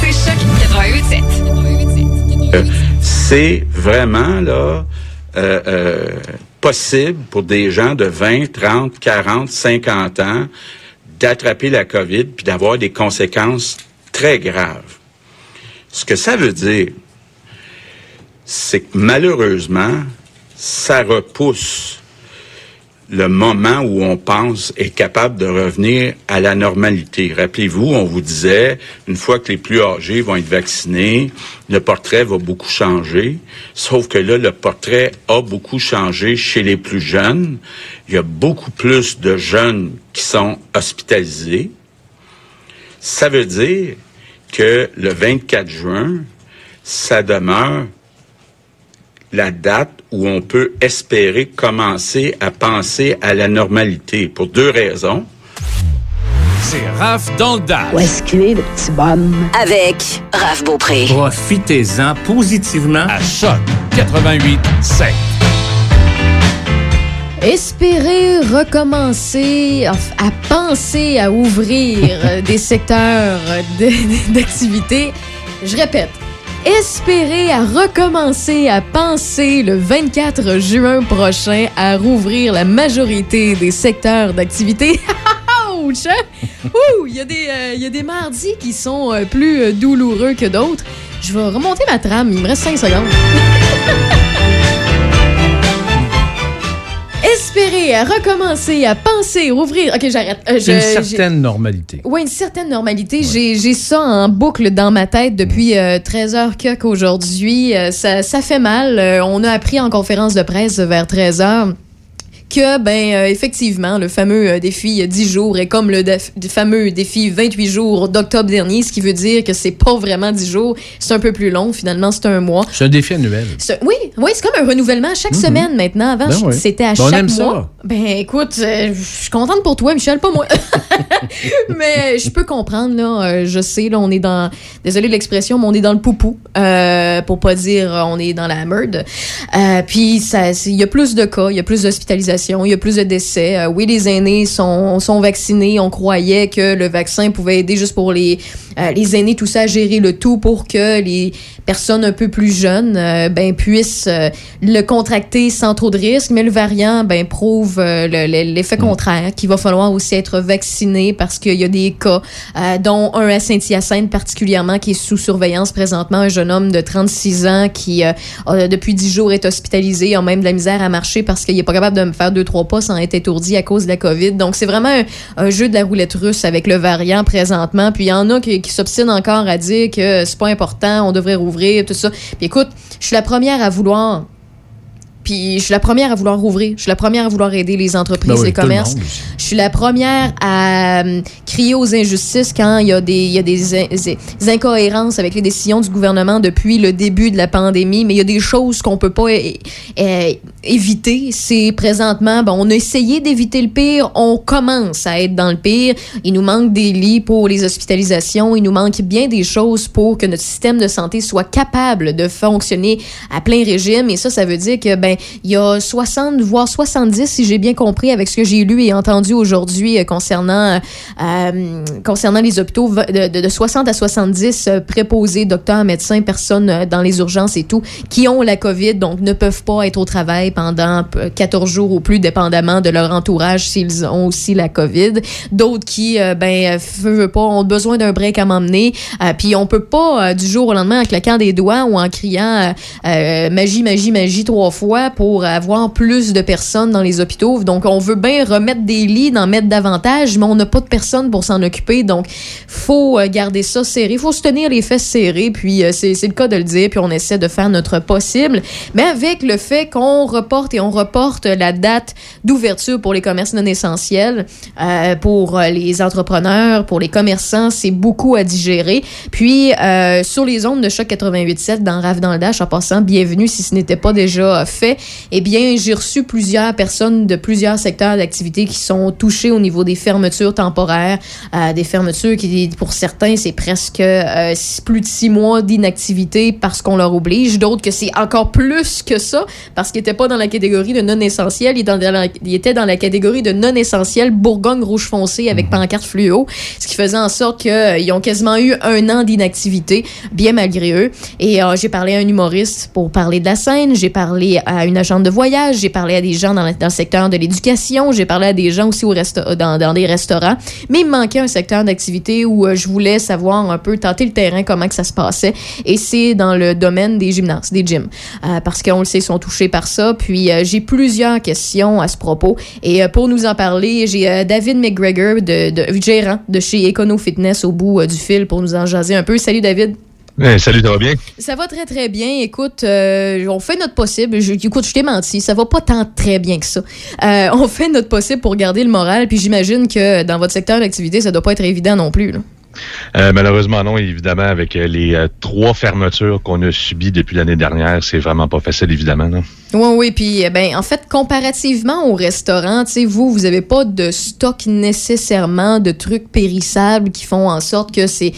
C'est Choc 88.7. Euh, c'est vraiment là euh, euh, possible pour des gens de 20, 30, 40, 50 ans d'attraper la COVID puis d'avoir des conséquences très graves. Ce que ça veut dire, c'est que malheureusement, ça repousse le moment où on pense être capable de revenir à la normalité. Rappelez-vous, on vous disait, une fois que les plus âgés vont être vaccinés, le portrait va beaucoup changer. Sauf que là, le portrait a beaucoup changé chez les plus jeunes. Il y a beaucoup plus de jeunes qui sont hospitalisés. Ça veut dire que le 24 juin, ça demeure la date où on peut espérer commencer à penser à la normalité pour deux raisons. C'est Raph dans le Dash. Où est-ce qu'il est, le petit bonhomme? Avec Raph Beaupré. Profitez-en positivement à Choc 88 7. Espérer recommencer à, penser à ouvrir des secteurs de- d'activité. Je répète, espérer à recommencer à penser le 24 juin prochain à rouvrir la majorité des secteurs d'activité. Ouch! hein? Ouh, il y, a des, euh, y a des mardis qui sont euh, plus euh, douloureux que d'autres. Je vais remonter ma trame, il me reste 5 secondes. Espérer à recommencer à penser, rouvrir. Ok, j'arrête. Euh, je- Une j'ai- certaine normalité. oui, une certaine normalité. J'ai J'ai ça en boucle dans ma tête depuis euh, 13h qu'aujourd'hui. Euh, ça, ça fait mal. Euh, on a appris en conférence de presse vers 13h que, ben, euh, effectivement, le fameux euh, défi euh, 10 jours est comme le fameux défi 28 jours d'octobre dernier, ce qui veut dire que c'est pas vraiment 10 jours, c'est un peu plus long. Finalement, c'est un mois. C'est un défi annuel. Oui, oui, c'est comme un renouvellement chaque Mhm. semaine maintenant. Avant, Ben oui. c'était à Ben, on chaque aime ça. mois. Ben écoute, euh, je suis contente pour toi, Michel, pas moi. mais je peux comprendre, là. euh, je sais, là, on est dans. Désolé l'expression, mais on est dans le poupou. euh, pour pas dire euh, on est dans la merde. Euh, Puis il y a plus de cas, il y a plus d'hospitalisations, il y a plus de décès. Euh, oui, les aînés sont, sont vaccinés. On croyait que le vaccin pouvait aider juste pour les, euh, les aînés, tout ça, à gérer le tout pour que les personnes un peu plus jeunes euh, ben, puissent euh, le contracter sans trop de risques. Mais le variant ben, prouve euh, le- le- l'effet contraire, qu'il va falloir aussi être vacciné parce qu'il y a des cas, euh, dont un à Saint-Hyacinthe particulièrement, qui est sous surveillance présentement, un jeune homme de 36 ans qui, euh, depuis 10 jours, est hospitalisé, a même de la misère à marcher parce qu'il est pas capable de me faire deux, trois pas sans être étourdi à cause de la COVID. Donc, c'est vraiment un, un jeu de la roulette russe avec le variant présentement. Puis, il y en a qui, qui s'obstinent encore à dire que c'est pas important, on devrait rouvrir, tout ça. Puis, écoute, je suis la première à vouloir puis je suis la première à vouloir rouvrir. Je suis la première à vouloir aider les entreprises, Ben oui, les le commerces. Je suis la première à euh, crier aux injustices quand il y a des, il y a des, in- des incohérences avec les décisions du gouvernement depuis le début de la pandémie. Mais il y a des choses qu'on peut pas éviter. C'est présentement, bon, on a essayé d'éviter le pire. On commence à être dans le pire. Il nous manque des lits pour les hospitalisations. Il nous manque bien des choses pour que notre système de santé soit capable de fonctionner à plein régime. Et ça, ça veut dire que, ben, il y a 60, voire 70, si j'ai bien compris, avec ce que j'ai lu et entendu aujourd'hui euh, concernant, euh, concernant les hôpitaux, de, de- de 60 à 70 euh, préposés, docteurs, médecins, personnes euh, dans les urgences et tout, qui ont la COVID, donc ne peuvent pas être au travail pendant euh, 14 jours ou plus, dépendamment de leur entourage s'ils ont aussi la COVID. D'autres qui, ben, veut, pas, ont besoin d'un break à m'emmener. Puis on peut pas, du jour au lendemain, en claquant des doigts ou en criant magie, magie, magie trois fois pour avoir plus de personnes dans les hôpitaux. Donc, on veut bien remettre des lits, d'en mettre davantage, mais on n'a pas de personnes pour s'en occuper. Donc, faut euh, garder ça serré. faut se tenir les fesses serrées. Puis, euh, c'est le cas de le dire. Puis, on essaie de faire notre possible. Mais avec le fait qu'on reporte et on reporte la date d'ouverture pour les commerces non essentiels, euh, pour les entrepreneurs, pour les commerçants, c'est beaucoup à digérer. Puis, sur les ondes de choc 88.7 dans Rave dans le Dash, en passant, bienvenue si ce n'était pas déjà fait. Fait, eh bien, j'ai reçu plusieurs personnes de plusieurs secteurs d'activité qui sont touchés au niveau des fermetures temporaires, euh, des fermetures qui, pour certains, c'est presque euh, plus de six mois d'inactivité parce qu'on leur oblige. D'autres que c'est encore plus que ça parce qu'ils n'étaient pas dans la catégorie de non essentiel, ils, ils étaient dans la catégorie de non essentiel Bourgogne rouge foncé avec mhm. pancarte fluo, ce qui faisait en sorte qu'ils ont quasiment eu un an d'inactivité, bien malgré eux. Et euh, j'ai parlé à un humoriste pour parler de la scène, j'ai parlé à une agente de voyage, j'ai parlé à des gens dans, le secteur de l'éducation, j'ai parlé à des gens aussi au dans, dans des restaurants. Mais il me manquait un secteur d'activité où euh, je voulais savoir un peu, tenter le terrain, comment que ça se passait. Et c'est dans le domaine des gymnases, des gyms. Euh, parce qu'on le sait, ils sont touchés par ça. Puis j'ai plusieurs questions à ce propos. Et pour nous en parler, j'ai David McGregor, de, de, gérant de chez Econo Fitness au bout du fil pour nous en jaser un peu. Salut David salut, ça va bien? Ça va très, très bien. Écoute, euh, on fait notre possible. Écoute, je t'ai menti. Ça va pas tant très bien que ça. Euh, on fait notre possible pour garder le moral. Puis j'imagine que dans votre secteur d'activité, ça doit pas être évident non plus. Là. Euh, malheureusement, non. Évidemment, avec euh, les euh, trois fermetures qu'on a subies depuis l'année dernière, c'est vraiment pas facile, évidemment. Non? Oui, oui. Puis, ben, en fait, comparativement au restaurant, vous, vous avez pas de stock nécessairement de trucs périssables qui font en sorte que c'est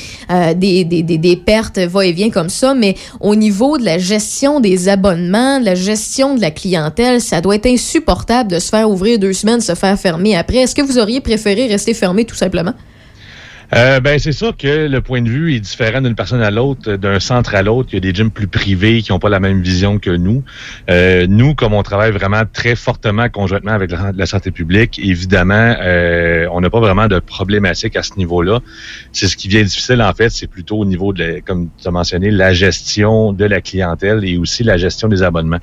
des, pertes va-et-vient comme ça. Mais au niveau de la gestion des abonnements, de la gestion de la clientèle, ça doit être insupportable de se faire ouvrir deux semaines, se faire fermer après. Est-ce que vous auriez préféré rester fermé tout simplement? Euh, ben c'est sûr que le point de vue est différent d'une personne à l'autre, d'un centre à l'autre. Il y a des gyms plus privés qui n'ont pas la même vision que nous. Euh, nous, comme on travaille vraiment très fortement conjointement avec la, santé publique, évidemment, euh, on n'a pas vraiment de problématique à ce niveau-là. C'est ce qui vient difficile en fait, c'est plutôt au niveau de, comme tu as mentionné, la gestion de la clientèle et aussi la gestion des abonnements.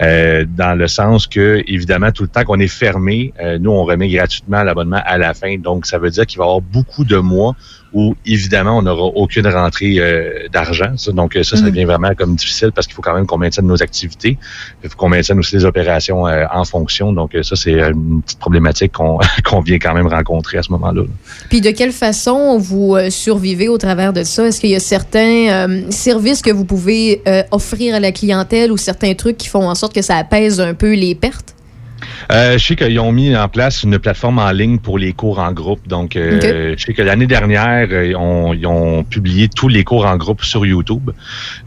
dans le sens que, évidemment, tout le temps qu'on est fermé, nous on remet gratuitement l'abonnement à la fin. Donc ça veut dire qu'il va y avoir beaucoup de mois où évidemment on n'aura aucune rentrée euh, d'argent. Donc ça, ça mm. devient vraiment comme difficile parce qu'il faut quand même qu'on maintienne nos activités, il faut qu'on maintienne aussi les opérations euh, en fonction. Donc ça, c'est une petite problématique qu'on vient quand même rencontrer à ce moment-là. Puis de quelle façon vous euh, survivez au travers de ça? Est-ce qu'il y a certains services que vous pouvez offrir à la clientèle ou certains trucs qui font en sorte que ça apaise un peu les pertes? Euh, je sais qu'ils ont mis en place une plateforme en ligne pour les cours en groupe. Donc, euh, je sais que l'année dernière, euh, ils ont, ils ont, publié tous les cours en groupe sur YouTube.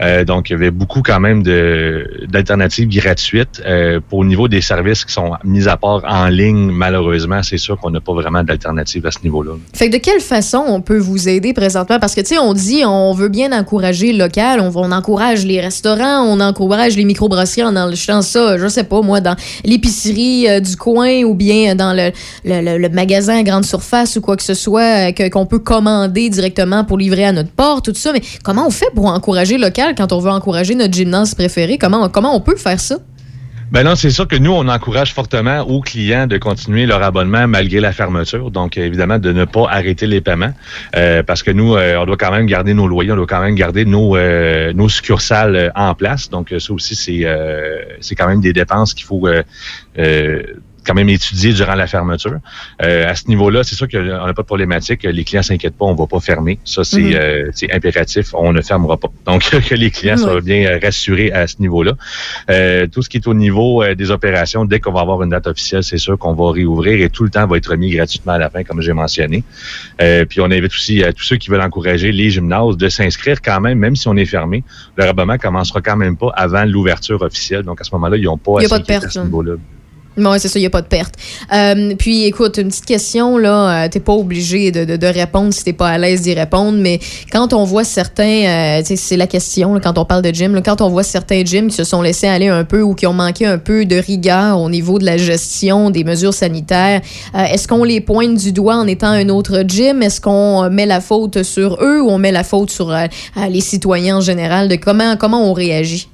Euh, donc, il y avait beaucoup quand même d'alternatives gratuites. Pour au niveau des services qui sont mis à part en ligne, malheureusement, c'est sûr qu'on n'a pas vraiment d'alternative à ce niveau-là. Fait que de quelle façon on peut vous aider présentement? Parce que, tu sais, on dit on veut bien encourager le local, on, on encourage les restaurants, on encourage les microbrasseries en enrichissant ça, je sais pas moi, dans l'épicerie euh, du coin ou bien dans le, le, magasin à grande surface ou quoi que ce soit euh, qu'on peut commander directement pour livrer à notre porte, tout ça. Mais comment on fait pour encourager local quand on veut encourager notre gymnase préféré? Comment, comment on peut faire ça? Ben non, c'est sûr que nous, on encourage fortement aux clients de continuer leur abonnement malgré la fermeture. Donc, évidemment, de ne pas arrêter les paiements. Euh, parce que nous, on doit quand même garder nos loyers, on doit quand même garder nos, nos succursales en place. Donc, ça aussi, c'est c'est quand même des dépenses qu'il faut euh, quand même étudié durant la fermeture. Euh, à ce niveau-là, c'est sûr qu'on n'a pas de problématique. Les clients s'inquiètent pas, on va pas fermer. Ça, c'est mhm. euh, impératif. On ne fermera pas. Donc, que les clients soient bien rassurés à ce niveau-là. Euh, tout ce qui est au niveau des opérations, dès qu'on va avoir une date officielle, c'est sûr qu'on va réouvrir et tout le temps va être remis gratuitement à la fin, comme j'ai mentionné. puis, on invite aussi à tous ceux qui veulent encourager les gymnases de s'inscrire quand même, même si on est fermé. Le abonnement commencera quand même pas avant l'ouverture officielle. Donc, à ce moment-là, ils n'ont pas à, à ce niveau-là. Oui, c'est ça, il n'y a pas de perte. Euh, puis, écoute, une petite question, là, euh, t'es pas obligé de, de, répondre si t'es pas à l'aise d'y répondre, mais quand on voit certains, euh, c'est la question, quand on parle de gym, quand on voit certains gyms qui se sont laissés aller un peu ou qui ont manqué un peu de rigueur au niveau de la gestion des mesures sanitaires, euh, est-ce qu'on les pointe du doigt en étant un autre gym? Est-ce qu'on met la faute sur eux ou on met la faute sur les citoyens en général? De comment, comment on réagit?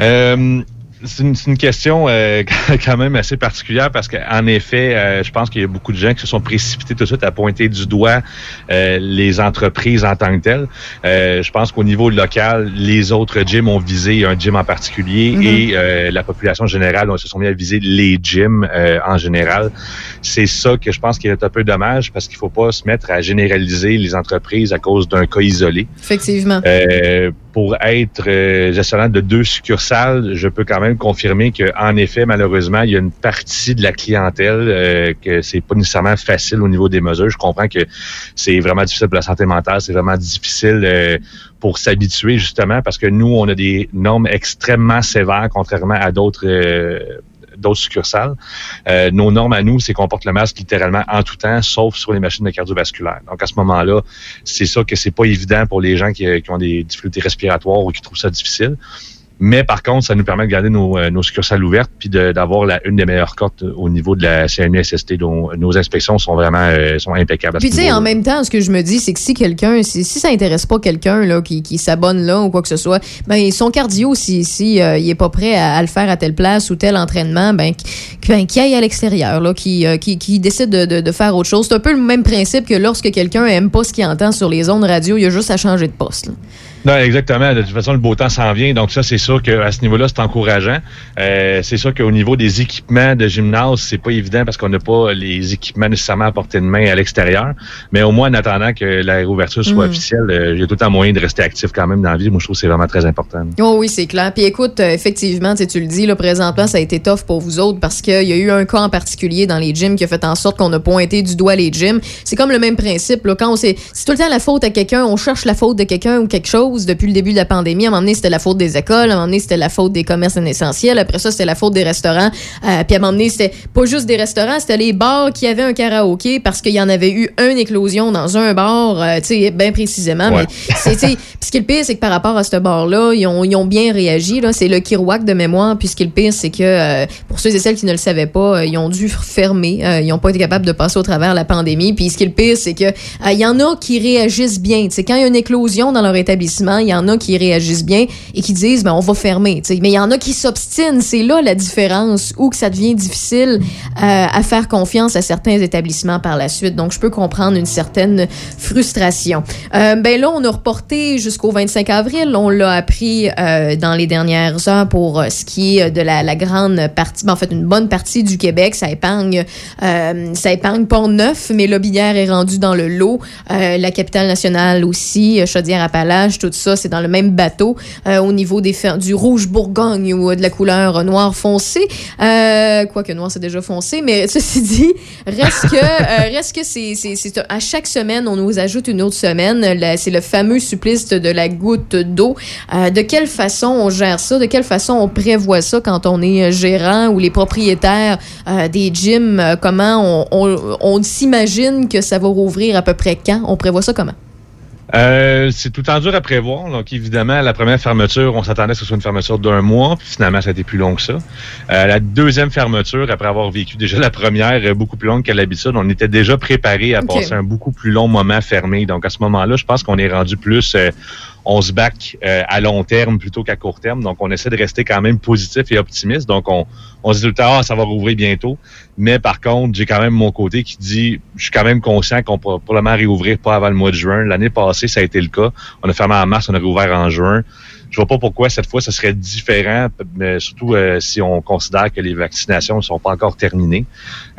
Euh, c'est une, question euh, quand même assez particulière parce qu'en effet, euh, je pense qu'il y a beaucoup de gens qui se sont précipités tout de suite à pointer du doigt euh, les entreprises en tant que telles. je pense qu'au niveau local, les autres gyms ont visé un gym en particulier mm-hmm. et la population générale on se sont mis à viser les gyms en général. C'est ça que je pense qui est un peu dommage parce qu'il faut pas se mettre à généraliser les entreprises à cause d'un cas isolé. Effectivement pour être euh, gestionnaire de deux succursales, je peux quand même confirmer que, en effet, malheureusement, il y a une partie de la clientèle euh, que c'est pas nécessairement facile au niveau des mesures. Je comprends que c'est vraiment difficile pour la santé mentale, c'est vraiment difficile euh, pour s'habituer justement parce que nous, on a des normes extrêmement sévères, contrairement à d'autres euh, d'autres succursales. Nos normes à nous, c'est qu'on porte le masque littéralement en tout temps, sauf sur les machines de cardiovasculaire. Donc à ce moment-là, c'est ça que c'est pas évident pour les gens qui ont des difficultés respiratoires ou qui trouvent ça difficile. Mais par contre, ça nous permet de garder nos, euh, nos succursales ouvertes puis d'avoir une des meilleures cotes au niveau de la CNUSST. dont nos inspections sont vraiment euh, sont impeccables. Puis tu sais, en même temps, ce que je me dis, c'est que si quelqu'un, si, si ça intéresse pas quelqu'un là qui, qui s'abonne là ou quoi que ce soit, ben son cardio, si, si euh, il est pas prêt à, à le faire à telle place ou tel entraînement, ben ben, qu'il aille à l'extérieur, là, qui, euh, qui, qui décide de, de, de faire autre chose. C'est un peu le même principe que lorsque quelqu'un aime pas ce qu'il entend sur les ondes radio, il a juste à changer de poste. là. Non, exactement. De toute façon, le beau temps s'en vient. Donc ça, c'est sûr qu'à ce niveau-là, c'est encourageant. Euh, c'est sûr qu'au niveau des équipements de gymnase, c'est pas évident parce qu'on n'a pas les équipements nécessairement à portée de main à l'extérieur. Mais au moins, en attendant que la réouverture soit Mm. officielle, euh, il y a tout le temps moyen de rester actif quand même dans la vie. Moi, je trouve que c'est vraiment très important. Oh oui, c'est clair. Puis écoute, euh, effectivement, tu sais, tu le dis, là, présentement, ça a été tough pour vous autres parce qu'il y a eu un cas en particulier dans les gyms qui a fait en sorte qu'on a pointé du doigt les gyms. C'est comme le même principe. Là, quand on sait, c'est tout le temps la faute à quelqu'un, on cherche la faute de quelqu'un ou quelque chose depuis le début de la pandémie. À un moment donné, c'était la faute des écoles. À un moment donné, c'était la faute des commerces non essentiels. Après ça, c'était la faute des restaurants. Euh, puis à un moment donné, c'était pas juste des restaurants, c'était les bars qui avaient un karaoké parce qu'il y en avait eu une éclosion dans un bar, euh, tu sais, bien précisément. Ouais. Mais c'est, ce qui est le pire, c'est que par rapport à ce bar-là, ils ont, ils ont bien réagi. Là. C'est le Kirouac de mémoire. Puis ce qui est le pire, c'est que euh, pour ceux et celles qui ne le savaient pas, ils ont dû fermer. Ils n'ont pas été capables de passer au travers la pandémie. Puis ce qui est le pire, c'est que il y en a qui réagissent bien. Sais, quand il y a une éclosion dans leur établissement, il y en a qui réagissent bien et qui disent ben on va fermer. tu sais. Mais il y en a qui s'obstinent. C'est là la différence où que ça devient difficile euh, à faire confiance à certains établissements par la suite. Donc je peux comprendre une certaine frustration. Euh, ben là, on a reporté jusqu'au 25 avril. On l'a appris euh, dans les dernières heures pour euh, ce qui est de la, la grande partie, ben, en fait une bonne partie du Québec. Ça épargne, euh, ça épargne Pont-Neuf, mais Lobinière est rendu dans le lot. Euh, la capitale nationale aussi, Chaudière-Appalaches, tout ça, c'est dans le même bateau euh, au niveau des du rouge Bourgogne ou euh, de la couleur euh, noir foncé. Quoique noir, c'est déjà foncé, mais ceci dit, reste que, reste que c'est, à chaque semaine, on nous ajoute une autre semaine. C'est le fameux supplice de la goutte d'eau. De quelle façon on gère ça? De quelle façon on prévoit ça quand on est gérant ou les propriétaires des gyms? Comment on, on, on s'imagine que ça va rouvrir à peu près quand? On prévoit ça comment? Euh, c'est tout le temps dur à prévoir. Donc, évidemment, la première fermeture, on s'attendait à ce que ce soit une fermeture d'un mois. Puis finalement, ça a été plus long que ça. Euh, la deuxième fermeture, après avoir vécu déjà la première, beaucoup plus longue qu'à l'habitude, on était déjà préparé à passer un beaucoup plus long moment fermé. Donc, à ce moment-là, je pense qu'on est rendu plus... euh, on se back euh, à long terme plutôt qu'à court terme. Donc, on essaie de rester quand même positif et optimiste. Donc, on, on se dit tout le temps, ah, ça va rouvrir bientôt. Mais par contre, j'ai quand même mon côté qui dit, je suis quand même conscient qu'on pourra probablement réouvrir pas avant le mois de juin. L'année passée, ça a été le cas. On a fermé en mars, on a réouvert en juin. Je vois pas pourquoi cette fois, ça serait différent, mais surtout euh, si on considère que les vaccinations ne sont pas encore terminées.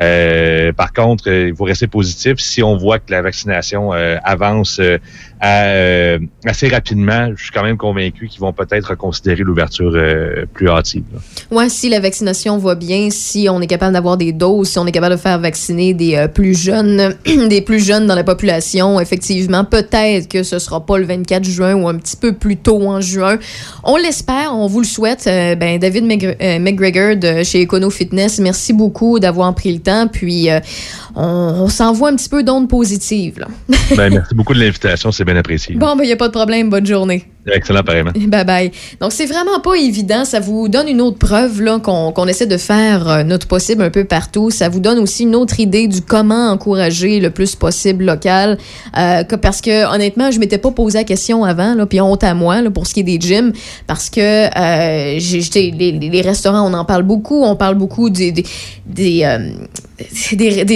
Euh, par contre, euh, il faut rester positif. Si on voit que la vaccination euh, avance euh, à, euh, assez rapidement, je suis quand même convaincu qu'ils vont peut-être reconsidérer l'ouverture euh, plus hâtive. Ouais, si la vaccination va bien, si on est capable d'avoir des doses, si on est capable de faire vacciner des euh, plus jeunes, des plus jeunes dans la population, effectivement, peut-être que ce sera pas le 24 juin ou un petit peu plus tôt en juin. On l'espère, on vous le souhaite. Euh, ben, David McGre- McGregor de chez Econo Fitness, merci beaucoup d'avoir pris le temps. Puis, euh, on, on s'envoie un petit peu d'ondes positives. Ben, merci beaucoup de l'invitation, c'est bien Bon, ben, il n'y a pas de problème. Bonne journée. Excellent, pareillement. Bye bye. Donc, c'est vraiment pas évident. Ça vous donne une autre preuve là, qu'on essaie de faire euh, notre possible un peu partout. Ça vous donne aussi une autre idée du comment encourager le plus possible local. Euh, parce que, honnêtement, je m'étais pas posé la question avant, puis honte à moi pour ce qui est des gyms. Parce que euh, les, restaurants, on en parle beaucoup. On parle beaucoup des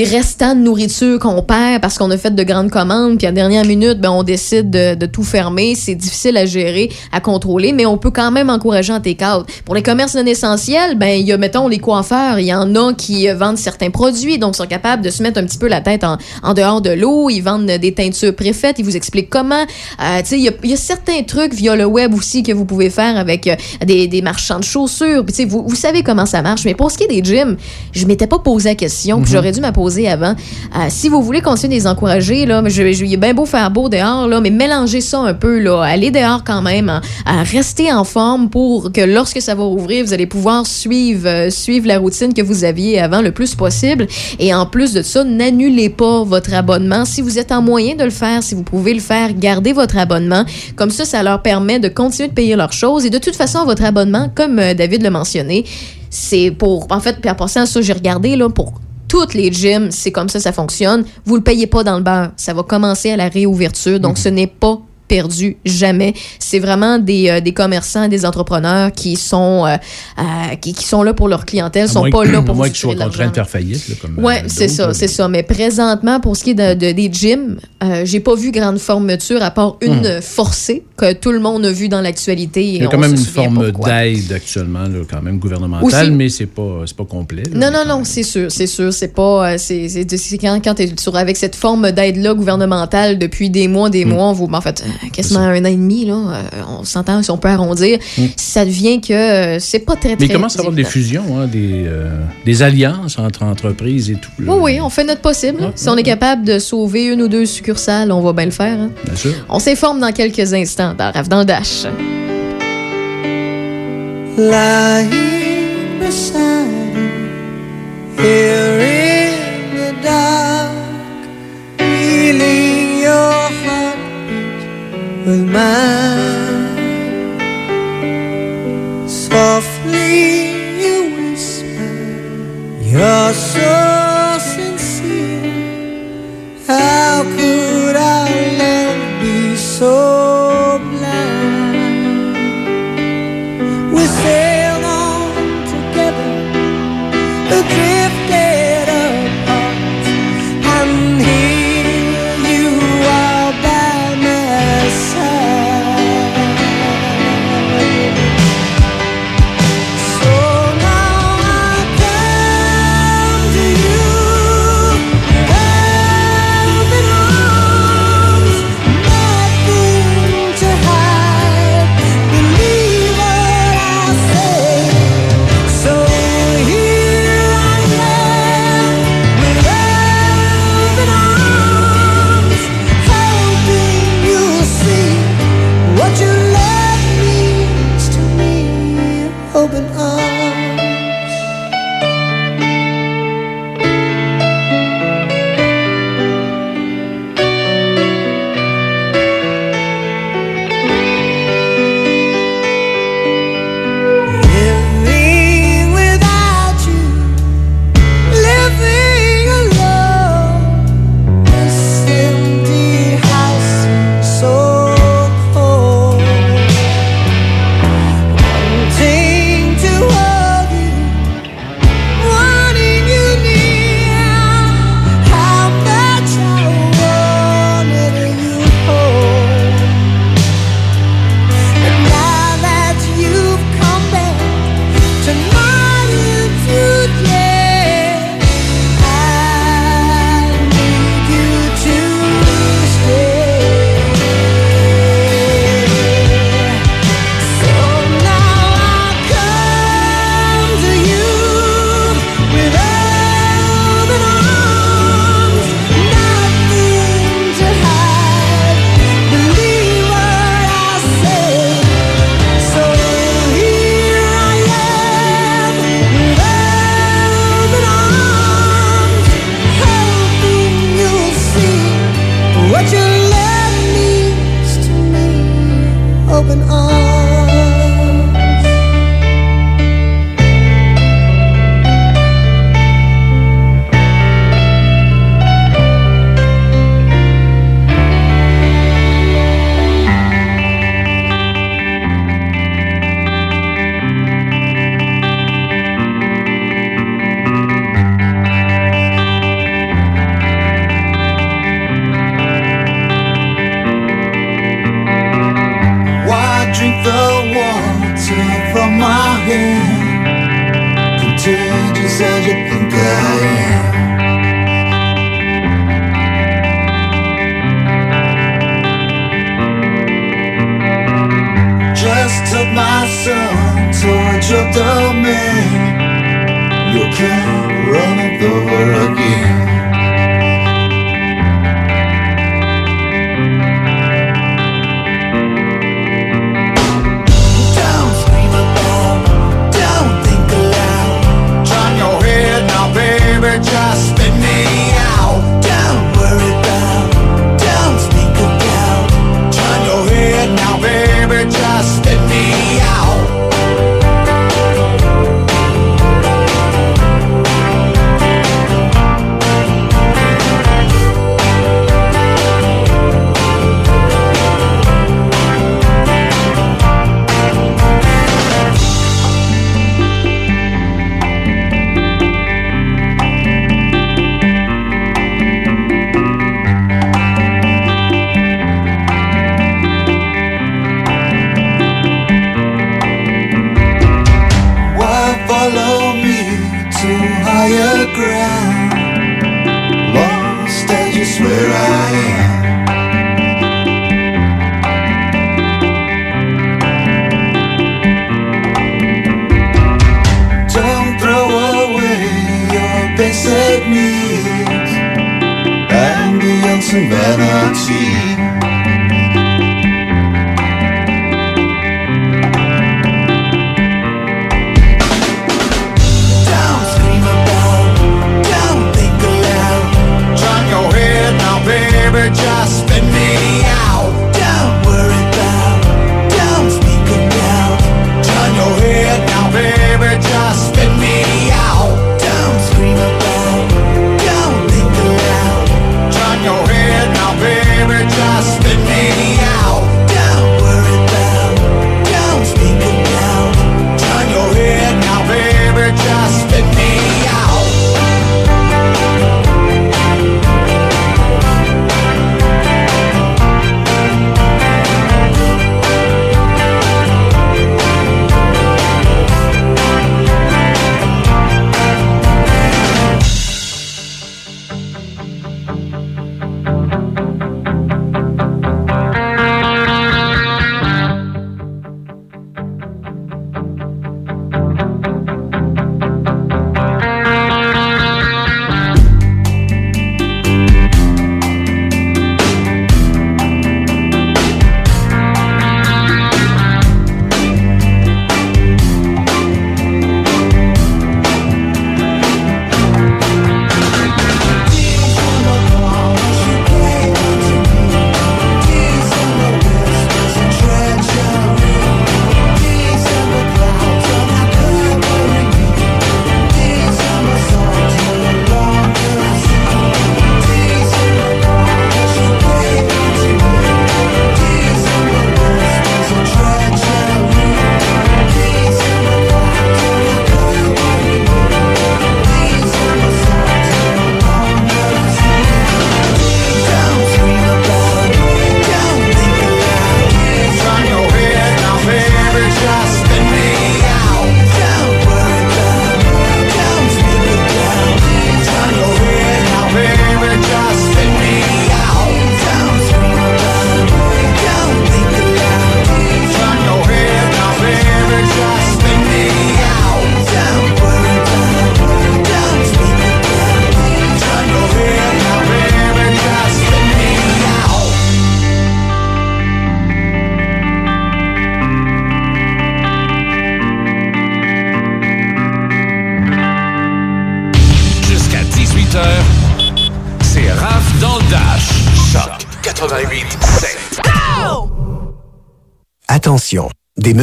restants de nourriture qu'on perd parce qu'on a fait de grandes commandes. Puis à la dernière minute, ben, on décide de, de tout fermer. C'est difficile à gérer gérer, à contrôler, mais on peut quand même encourager en take-out. Pour les commerces non essentiels, ben, il y a, mettons, les coiffeurs. Il y en a qui euh, vendent certains produits, donc sont capables de se mettre un petit peu la tête en, en dehors de l'eau. Ils vendent des teintures préfaites. Ils vous expliquent comment. Euh, tu sais, il y a, il y a certains trucs via le web aussi que vous pouvez faire avec euh, des, des marchands de chaussures. Puis, tu sais, vous, vous savez comment ça marche. Mais pour ce qui est des gyms, je m'étais pas posé la question, puis j'aurais dû me poser avant. Euh, si vous voulez continuer de les encourager, là, je, je, il est bien beau faire beau dehors, là, mais mélangez ça un peu, là. Allez dehors quand même, hein, à rester en forme pour que lorsque ça va ouvrir, vous allez pouvoir suivre, euh, suivre la routine que vous aviez avant le plus possible. Et en plus de ça, n'annulez pas votre abonnement. Si vous êtes en moyen de le faire, si vous pouvez le faire, gardez votre abonnement. Comme ça, ça leur permet de continuer de payer leurs choses. Et de toute façon, votre abonnement, comme euh, David l'a mentionné, c'est pour. En fait, puis en passant à ça, j'ai regardé, là, pour toutes les gyms, c'est comme ça, ça fonctionne. Vous le payez pas dans le beurre. Ça va commencer à la réouverture. Donc, ce n'est pas perdu jamais. C'est vraiment des, euh, des commerçants, des entrepreneurs qui sont euh, euh, qui, qui sont là pour leur clientèle, sont pas que- là pour moins qu'ils soient tirer de contraints de l'argent. faire faillite. là, comme, Ouais, euh, c'est ça, là. c'est ça. Mais présentement, pour ce qui est de, de- des gyms, euh, j'ai pas vu grande fermeture à part une euh, forcée que tout le monde a vu dans l'actualité. Hmm. Il y a quand même une forme d'aide actuellement, là, quand même gouvernementale, mais c'est pas, pas complet. là, Non, non, non, c'est sûr, c'est sûr. C'est pas. euh, C'est quand, quand tu es avec cette forme d'aide-là gouvernementale depuis des mois, des mois, vous, en fait, euh, quasiment un an et demi, là, euh, on s'entend si on peut arrondir, ça devient que euh, c'est pas très, très. Mais il commence à avoir des fusions, hein, des, euh, des alliances entre entreprises et tout. là? Oui, oui, on fait notre possible. Ouais, si on ouais, est capable de sauver une ou deux succursales, on va bien le faire. hein. Bien sûr. On s'informe dans quelques instants dans Rave dans le Dash. lying beside you here in the dark, feeling with mine. Softly you whisper, you're so sincere. How your basic needs. Ambience and vanity. Don't scream about, don't think. Turn your head now, baby, just spit me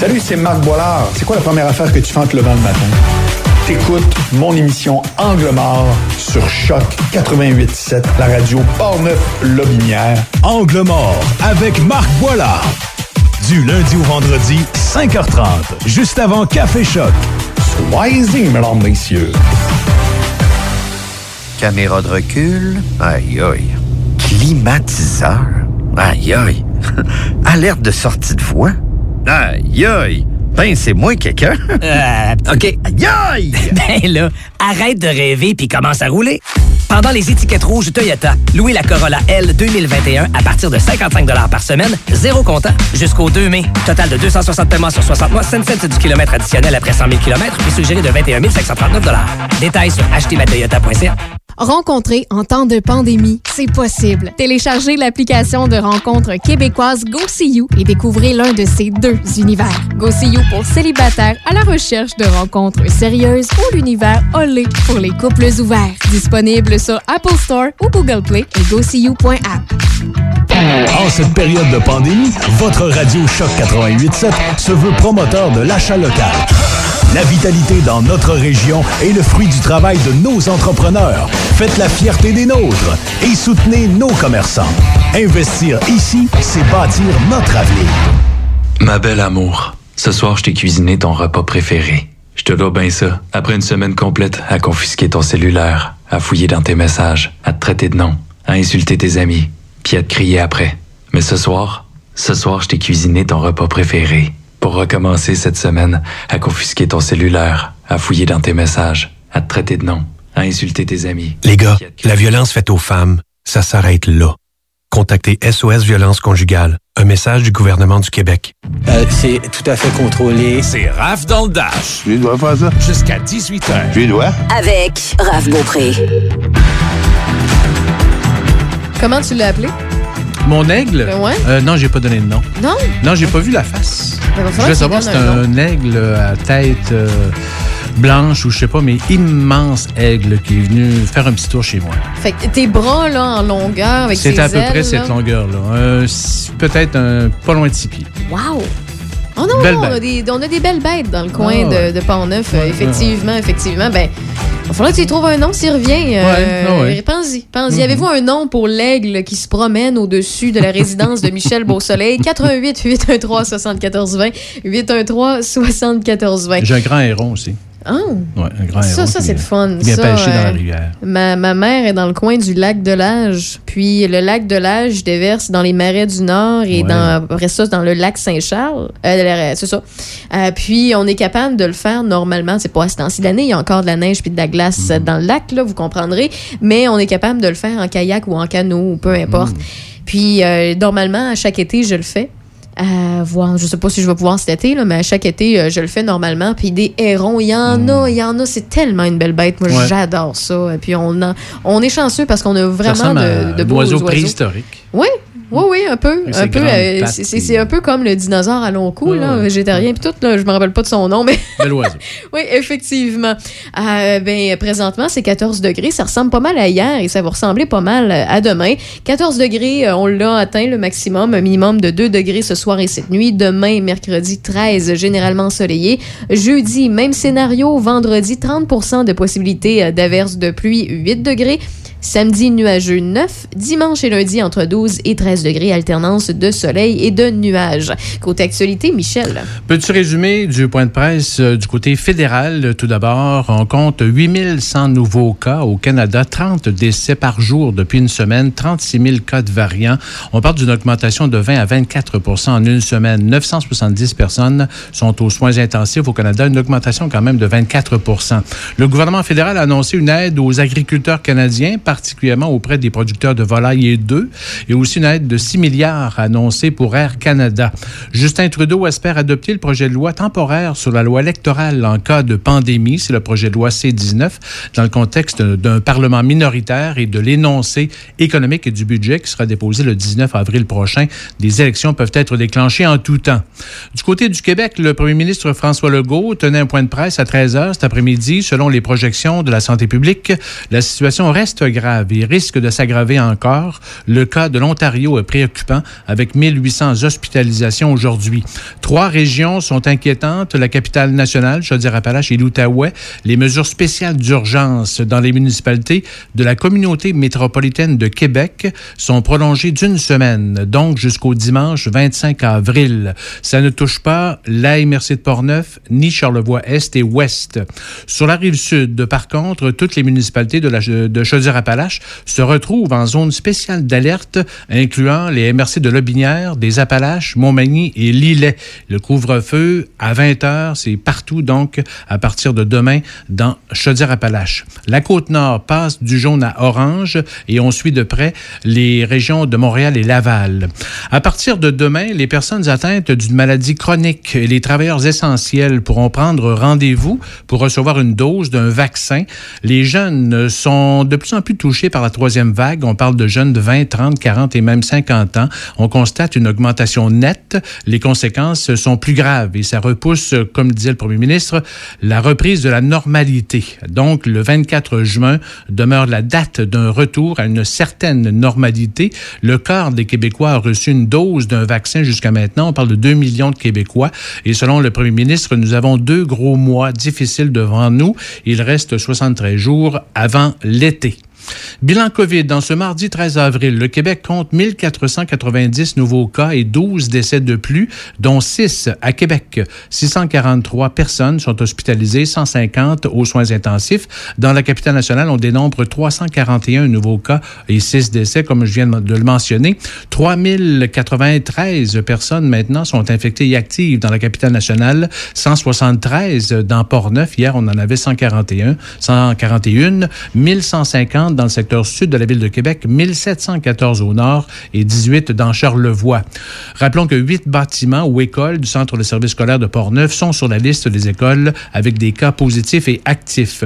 Salut, c'est Marc Boilard. C'est quoi la première affaire que tu fais en te levant le matin? T'écoutes mon émission Angle mort sur Choc 88.7, la radio Portneuf-Lobinière. Angle mort avec Marc Boilard. Du lundi au vendredi, 5h30, juste avant Café Choc. Soyez-y, mesdames, messieurs. Caméra de recul. Aïe aïe. Climatiseur. Aïe aïe. Alerte de sortie de voie. Aïe aïe. Ben, c'est moi quelqu'un. Euh, OK. Aïe aïe. Ben là, arrête de rêver puis commence à rouler. Pendant les étiquettes rouges Toyota, louez la Corolla L 2021 à partir de 55 par semaine, zéro comptant, jusqu'au 2 mai. Total de 260 paiements sur 60 mois, 5 cents du kilomètre additionnel après 100 000 km, puis suggéré de 21 539 Détails sur achetezmatoyota.ca. Rencontrer en temps de pandémie, c'est possible. Téléchargez l'application de rencontre québécoise GoSeeYou et découvrez l'un de ces deux univers. GoSeeYou pour célibataires à la recherche de rencontres sérieuses ou l'univers Olé pour les couples ouverts. Disponible sur Apple Store ou Google Play et GoSeeYou.app. En cette période de pandémie, votre radio Choc 88.7 se veut promoteur de l'achat local. La vitalité dans notre région est le fruit du travail de nos entrepreneurs. Faites la fierté des nôtres et soutenez nos commerçants. Investir ici, c'est bâtir notre avenir. Ma belle amour, ce soir, je t'ai cuisiné ton repas préféré. Je te dois bien ça. Après une semaine complète à confisquer ton cellulaire, à fouiller dans tes messages, à te traiter de nom, à insulter tes amis, puis à te crier après. Mais ce soir, ce soir, je t'ai cuisiné ton repas préféré. Pour recommencer cette semaine à confisquer ton cellulaire, à fouiller dans tes messages, à te traiter de nom, à insulter tes amis. Les gars, la violence faite aux femmes, ça s'arrête là. Contactez SOS Violence Conjugale, un message du gouvernement du Québec. Euh, c'est tout à fait contrôlé. C'est Raph dans le Dash. Tu dois faire ça? Jusqu'à 18h. Tu dois? Avec Raph Beaupré. Comment tu l'as appelé? Mon aigle? Ouais. Euh, non, j'ai pas donné de nom. Non? Non, j'ai pas vu la face. Ben, Je veux savoir si c'est un un aigle à tête euh, blanche ou je sais pas, mais immense aigle qui est venu faire un petit tour chez moi. Fait que tes bras, là, en longueur, avec C'est à peu ailes, près là. cette longueur-là. Euh, Peut-être pas loin de six pieds. Wow! Oh non, Belle on, a des, on a des belles bêtes dans le coin Ah ouais. de, de Pont-Neuf. Ouais, effectivement, effectivement. Ben, il va falloir que tu y trouves un nom s'il revient. euh, ah. Pense-y. Pense-y. Mhm. Avez-vous un nom pour l'aigle qui se promène au-dessus de la résidence de Michel Beausoleil? 88 813 74 20 813 74 20 J'ai un grand héron aussi. Ah! Ouais, un grand Ça, ça c'est le fun. Bien ça, pêché dans la euh, rivière. Ma, ma mère est dans le coin du lac de l'Age. Puis le lac de l'Age déverse dans les marais du Nord et Ouais. dans, après ça, dans le lac Saint-Charles. Euh, c'est ça. Euh, puis on est capable de le faire normalement. C'est pas à ce temps-ci d'année. Il y a encore de la neige puis de la glace Mm. euh, dans le lac, là, vous comprendrez. Mais on est capable de le faire en kayak ou en canot ou peu importe. Mm. Puis normalement, à chaque été, je le fais. Euh, voir, je sais pas si je vais pouvoir cet été, là, mais à chaque été, euh, je le fais normalement. Puis des hérons, il y en a, il y en a. C'est tellement une belle bête. Moi. Ouais. j'adore ça. Et puis on, en- on est chanceux parce qu'on a vraiment à de, de beaux oiseau oiseaux. préhistorique. Oui, oui, oui, un peu. Un peu euh, c'est- un peu comme le dinosaure à long cou, Ouais, là, végétarien, puis tout. Là, je me rappelle pas de son nom, mais Bel oiseau. oui, effectivement. Euh, ben, présentement, c'est 14 degrés. Ça ressemble pas mal à hier et ça va ressembler pas mal à demain. 14 degrés, euh, on l'a atteint le maximum, un minimum de 2 degrés ce soir et cette nuit. Demain, mercredi, 13, généralement ensoleillé. Jeudi, même scénario. Vendredi, 30 de possibilité euh, d'averse de pluie, 8 degrés. Samedi, nuageux 9. Dimanche et lundi, entre 12 et 13 degrés, alternance de soleil et de nuages. Côté actualité, Michel. Petit résumé du point de presse euh, du côté fédéral? Tout d'abord, on compte 8100 nouveaux cas au Canada, 30 décès par jour depuis une semaine, 36 000 cas de variants. On parle d'une augmentation de 20 à 24 en une semaine. 970 personnes sont aux soins intensifs au Canada, une augmentation quand même de 24 Le gouvernement fédéral a annoncé une aide aux agriculteurs canadiens, particulièrement auprès des producteurs de volailles et d'œufs, et aussi une aide de 6 milliards annoncée pour Air Canada. Justin Trudeau espère adopter le projet de loi temporaire sur la loi électorale en cas de pandémie. C'est le projet de loi C-19 dans le contexte d'un Parlement minoritaire et de l'énoncé économique et du budget qui sera déposé le 19 avril prochain. Des élections peuvent être déclenchées en tout temps. Du côté du Québec, le premier ministre François Legault tenait un point de presse à 13 heures cet après-midi. Selon les projections de la santé publique, la situation reste grave grave et risque de s'aggraver encore. Le cas de l'Ontario est préoccupant avec 1800 hospitalisations aujourd'hui. Trois régions sont inquiétantes, la capitale nationale, Chaudière-Appalaches et l'Outaouais. Les mesures spéciales d'urgence dans les municipalités de la communauté métropolitaine de Québec sont prolongées d'une semaine, donc jusqu'au dimanche 25 avril. Ça ne touche pas la MRC de Portneuf ni Charlevoix-Est et Ouest. Sur la rive sud, par contre, toutes les municipalités de, de Chaudière-Appalaches se retrouvent en zone spéciale d'alerte, incluant les MRC de Lobinière, des Appalaches, Montmagny et Lillet. Le couvre-feu à 20 heures, c'est partout donc à partir de demain dans Chaudière-Appalaches. La Côte-Nord passe du jaune à orange et on suit de près les régions de Montréal et Laval. À partir de demain, les personnes atteintes d'une maladie chronique et les travailleurs essentiels pourront prendre rendez-vous pour recevoir une dose d'un vaccin. Les jeunes sont de plus en plus touchés par la troisième vague. On parle de jeunes de 20, 30, 40 et même 50 ans. On constate une augmentation nette. Les conséquences sont plus graves et ça repousse, comme disait le premier ministre, la reprise de la normalité. Donc, le 24 juin demeure la date d'un retour à une certaine normalité. Le quart des Québécois a reçu une dose d'un vaccin jusqu'à maintenant. On parle de 2 millions de Québécois. Et selon le premier ministre, nous avons deux gros mois difficiles devant nous. Il reste 73 jours avant l'été. Bilan COVID. Dans ce mardi 13 avril, le Québec compte 1490 nouveaux cas et 12 décès de plus, dont 6 à Québec. 643 personnes sont hospitalisées, 150 aux soins intensifs. Dans la capitale nationale, on dénombre 341 nouveaux cas et 6 décès, comme je viens de le mentionner. 3093 personnes maintenant sont infectées et actives dans la capitale nationale, 173 dans Port-Neuf. Hier, on en avait 141, 141, 1150 dans le secteur sud de la ville de Québec, 1714 au nord et 18 dans Charlevoix. Rappelons que huit bâtiments ou écoles du centre de service scolaire de Portneuf sont sur la liste des écoles avec des cas positifs et actifs.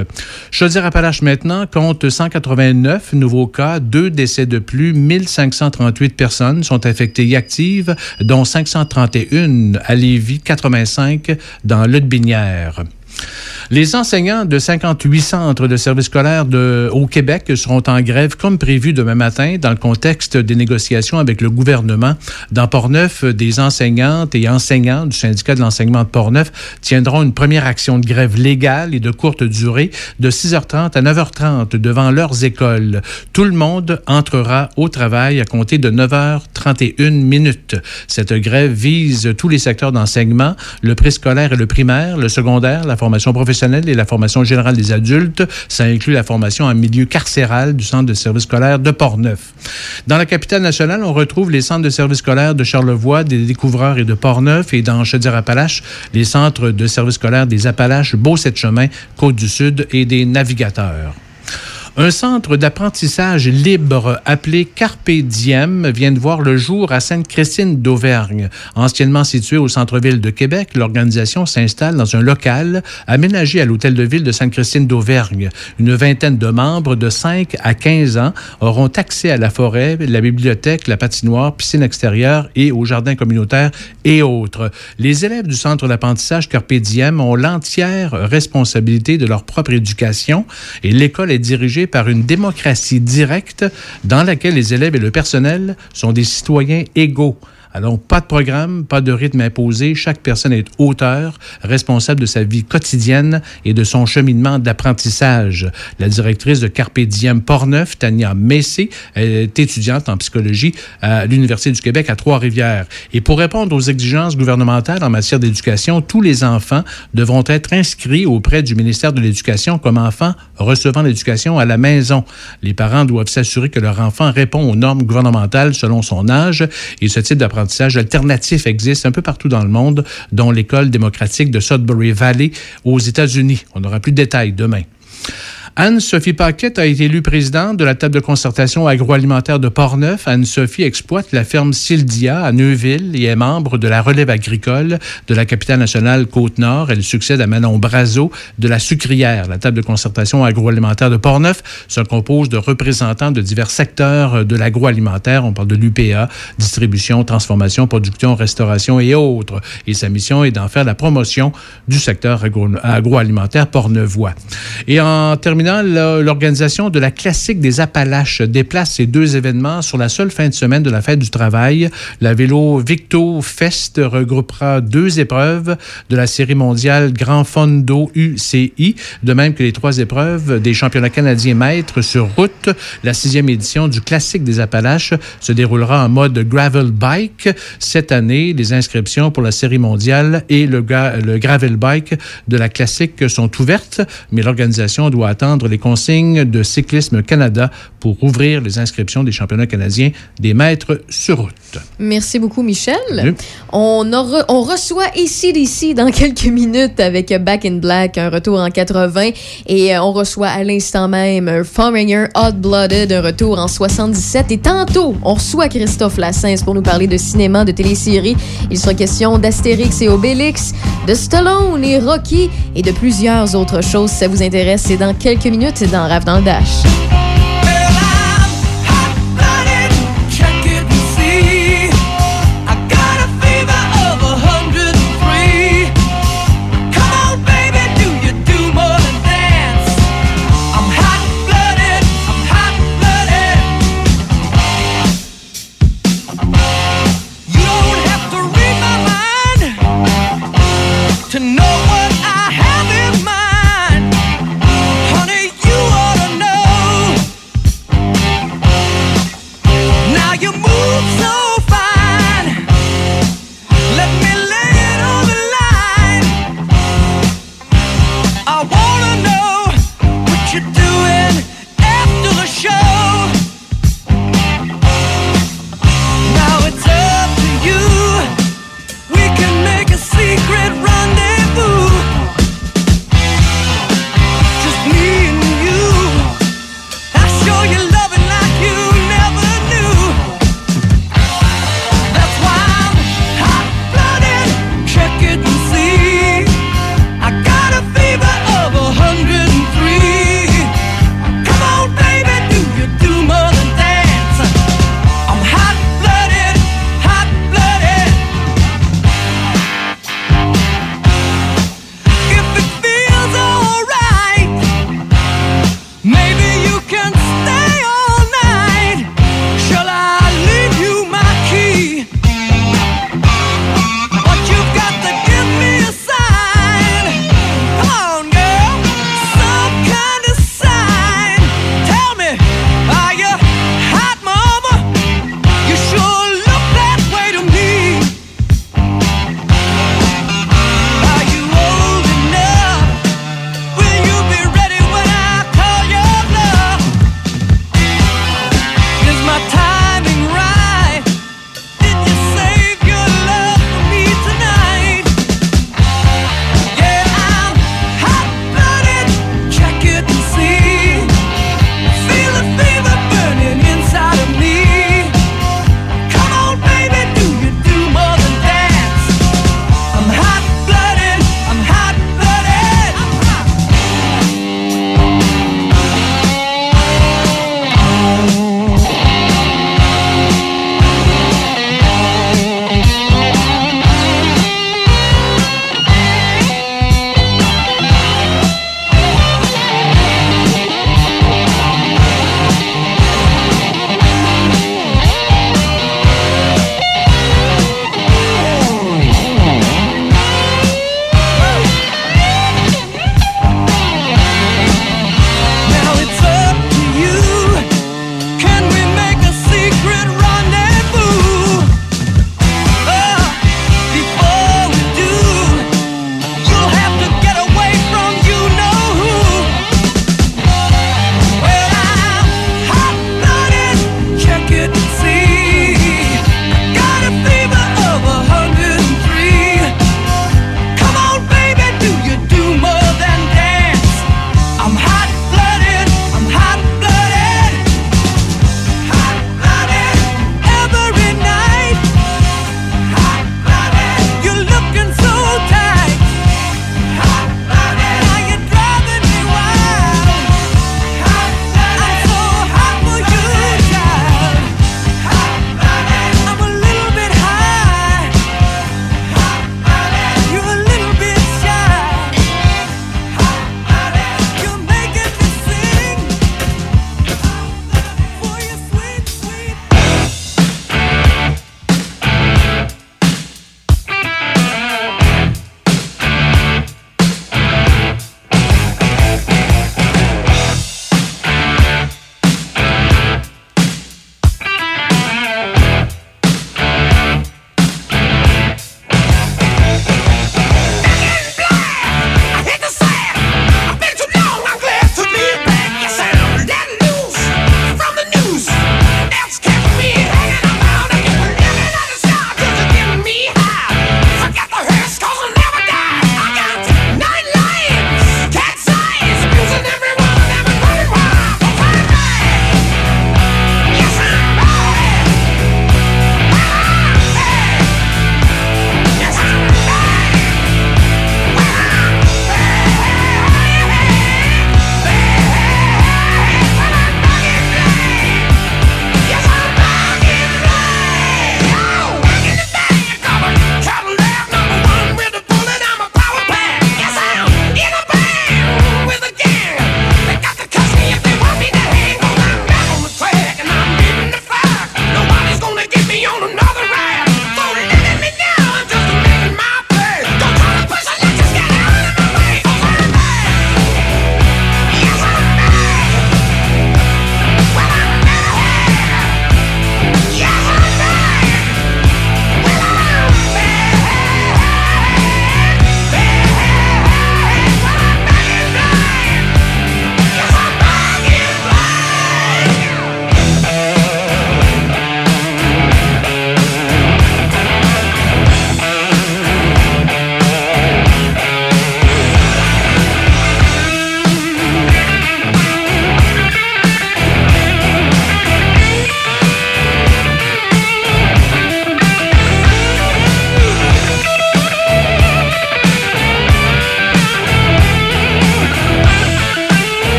Chaudière-Appalaches maintenant compte 189 nouveaux cas, deux décès de plus, 1538 personnes sont infectées et actives, dont 531 à Lévis, 85 dans Lotbinière. Les enseignants de 58 centres de services scolaires au Québec seront en grève comme prévu demain matin dans le contexte des négociations avec le gouvernement. Dans Portneuf, des enseignantes et enseignants du syndicat de l'enseignement de Portneuf tiendront une première action de grève légale et de courte durée de 6h30 à 9h30 devant leurs écoles. Tout le monde entrera au travail à compter de 9h31 minutes. Cette grève vise tous les secteurs d'enseignement, le préscolaire et le primaire, le secondaire, la formation professionnelle et la formation générale des adultes. Ça inclut la formation en milieu carcéral du centre de service scolaire de Portneuf. Dans la capitale nationale, on retrouve les centres de service scolaire de Charlevoix, des Découvreurs et de Portneuf et dans Chaudière-Appalaches, les centres de service scolaire des Appalaches, Beau-Sept-Chemin, Côte-du-Sud et des Navigateurs. Un centre d'apprentissage libre appelé Carpe Diem vient de voir le jour à Sainte-Christine d'Auvergne. Anciennement situé au centre-ville de Québec, l'organisation s'installe dans un local aménagé à l'hôtel de ville de Sainte-Christine d'Auvergne. Une vingtaine de membres de 5 à 15 ans auront accès à la forêt, la bibliothèque, la patinoire, piscine extérieure et au jardin communautaire et autres. Les élèves du centre d'apprentissage Carpe Diem ont l'entière responsabilité de leur propre éducation et l'école est dirigée par une démocratie directe dans laquelle les élèves et le personnel sont des citoyens égaux. Alors, pas de programme, pas de rythme imposé. Chaque personne est auteur, responsable de sa vie quotidienne et de son cheminement d'apprentissage. La directrice de Carpe Diem Portneuf, Tania Messé, est étudiante en psychologie à l'Université du Québec à Trois-Rivières. Et pour répondre aux exigences gouvernementales en matière d'éducation, tous les enfants devront être inscrits auprès du ministère de l'Éducation comme enfants recevant l'éducation à la maison. Les parents doivent s'assurer que leur enfant répond aux normes gouvernementales selon son âge et ce type d'apprentissage alternatif existe un peu partout dans le monde, dont l'école démocratique de Sudbury Valley aux États-Unis. On aura plus de détails demain. Anne-Sophie Paquette a été élue présidente de la table de concertation agroalimentaire de Portneuf. Anne-Sophie exploite la ferme Sildia à Neuville et est membre de la relève agricole de la capitale nationale Côte-Nord. Elle succède à Manon Brazo de la Sucrière. La table de concertation agroalimentaire de Portneuf se compose de représentants de divers secteurs de l'agroalimentaire. On parle de l'UPA, distribution, transformation, production, restauration et autres. Et sa mission est d'en faire la promotion du secteur agro agroalimentaire portneuvois. Et en terminant l'organisation de la Classique des Appalaches déplace ces deux événements sur la seule fin de semaine de la fête du travail. La Vélo Victo Fest regroupera deux épreuves de la série mondiale Grand Fondo UCI, de même que les trois épreuves des championnats canadiens maîtres sur route. La sixième édition du Classique des Appalaches se déroulera en mode gravel bike. Cette année, les inscriptions pour la série mondiale et le, le gravel bike de la Classique sont ouvertes, mais l'organisation doit attendre les consignes de Cyclisme Canada pour ouvrir les inscriptions des championnats canadiens des maîtres sur route. Merci beaucoup, Michel. Salut. On, re- on reçoit ici dans quelques minutes avec Back in Black, un retour en 80. Et euh, on reçoit à l'instant même Foreigner Hot Blooded, un retour en 77. Et tantôt, on reçoit Christophe Lassens pour nous parler de cinéma, de téléséries. Il sera question d'Astérix et Obélix, de Stallone et Rocky et de plusieurs autres choses. Si ça vous intéresse, c'est dans quelques minutes, c'est dans Rave dans le Dash.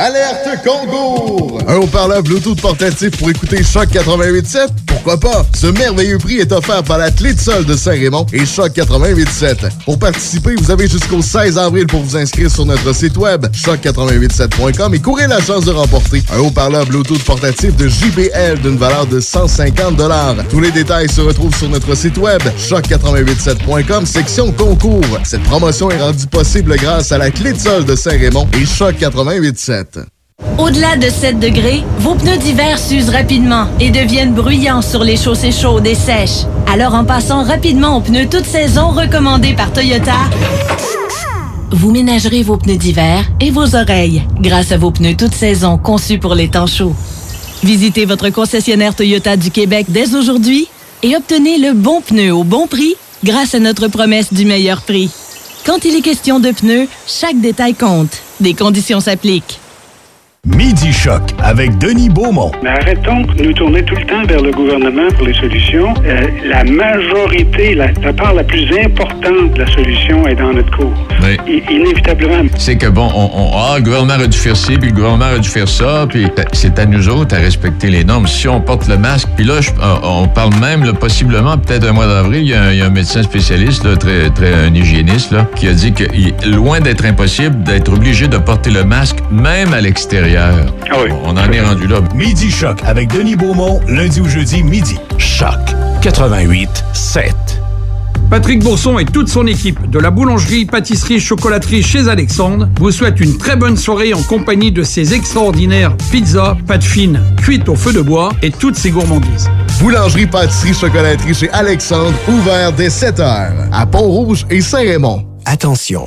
Alerte Concours! Un haut-parleur Bluetooth portatif pour écouter Choc 88.7? Ce merveilleux prix est offert par la clé de sol de Saint-Raymond et Choc 88.7. Pour participer, vous avez jusqu'au 16 avril pour vous inscrire sur notre site web choc887.com et courir la chance de remporter un haut-parleur Bluetooth portatif de JBL d'une valeur de 150 Tous les détails se retrouvent sur notre site web choc887.com, section concours. Cette promotion est rendue possible grâce à la clé de sol de Saint-Raymond et Choc 88.7. Au-delà de 7 degrés, vos pneus d'hiver s'usent rapidement et deviennent bruyants sur les chaussées chaudes et sèches. Alors en passant rapidement aux pneus toute saison recommandés par Toyota, vous ménagerez vos pneus d'hiver et vos oreilles grâce à vos pneus toute saison conçus pour les temps chauds. Visitez votre concessionnaire Toyota du Québec dès aujourd'hui et obtenez le bon pneu au bon prix grâce à notre promesse du meilleur prix. Quand il est question de pneus, chaque détail compte. Des conditions s'appliquent. Midi Choc avec Denis Beaumont. Mais arrêtons de nous tourner tout le temps vers le gouvernement pour les solutions. Euh, la majorité, la, la part la plus importante de la solution est dans notre cours. I- inévitablement. C'est que bon, on, on- ah, le gouvernement a dû faire ci, puis le gouvernement a dû faire ça, puis euh, c'est à nous autres à respecter les normes. Si on porte le masque, puis là, je- euh, on parle même, là, possiblement, peut-être un mois d'avril, il y, a un- il y a un médecin spécialiste, là, très, très, un hygiéniste, là, qui a dit que loin d'être impossible d'être obligé de porter le masque, même à l'extérieur. On en est rendu là. Midi Choc avec Denis Beaumont, lundi au jeudi, midi. Choc 88 7. Patrick Bourson et toute son équipe de la boulangerie, pâtisserie, chocolaterie chez Alexandre vous souhaitent une très bonne soirée en compagnie de ces extraordinaires pizzas, pâtes fines, cuites au feu de bois et toutes ces gourmandises. Boulangerie, pâtisserie, chocolaterie chez Alexandre, ouvert dès 7 heures à Pont-Rouge et Saint-Raymond. Attention,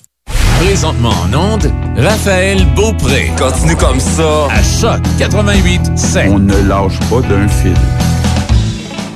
Présentement en onde, Raphaël Beaupré. Continue comme ça. À Choc 88 On ne lâche pas d'un fil.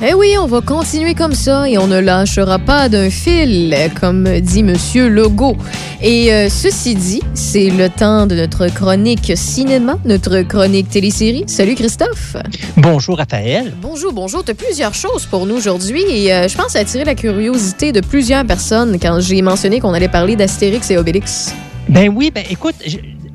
Eh oui, on va continuer comme ça et on ne lâchera pas d'un fil, comme dit Monsieur Legault. Et euh, ceci dit, c'est le temps de notre chronique cinéma, notre chronique télésérie. Salut Christophe. Bonjour Raphaël. Bonjour, bonjour. Tu as plusieurs choses pour nous aujourd'hui et euh, je pense que ça a attiré la curiosité de plusieurs personnes quand j'ai mentionné qu'on allait parler d'Astérix et Obélix. Ben oui, ben écoute,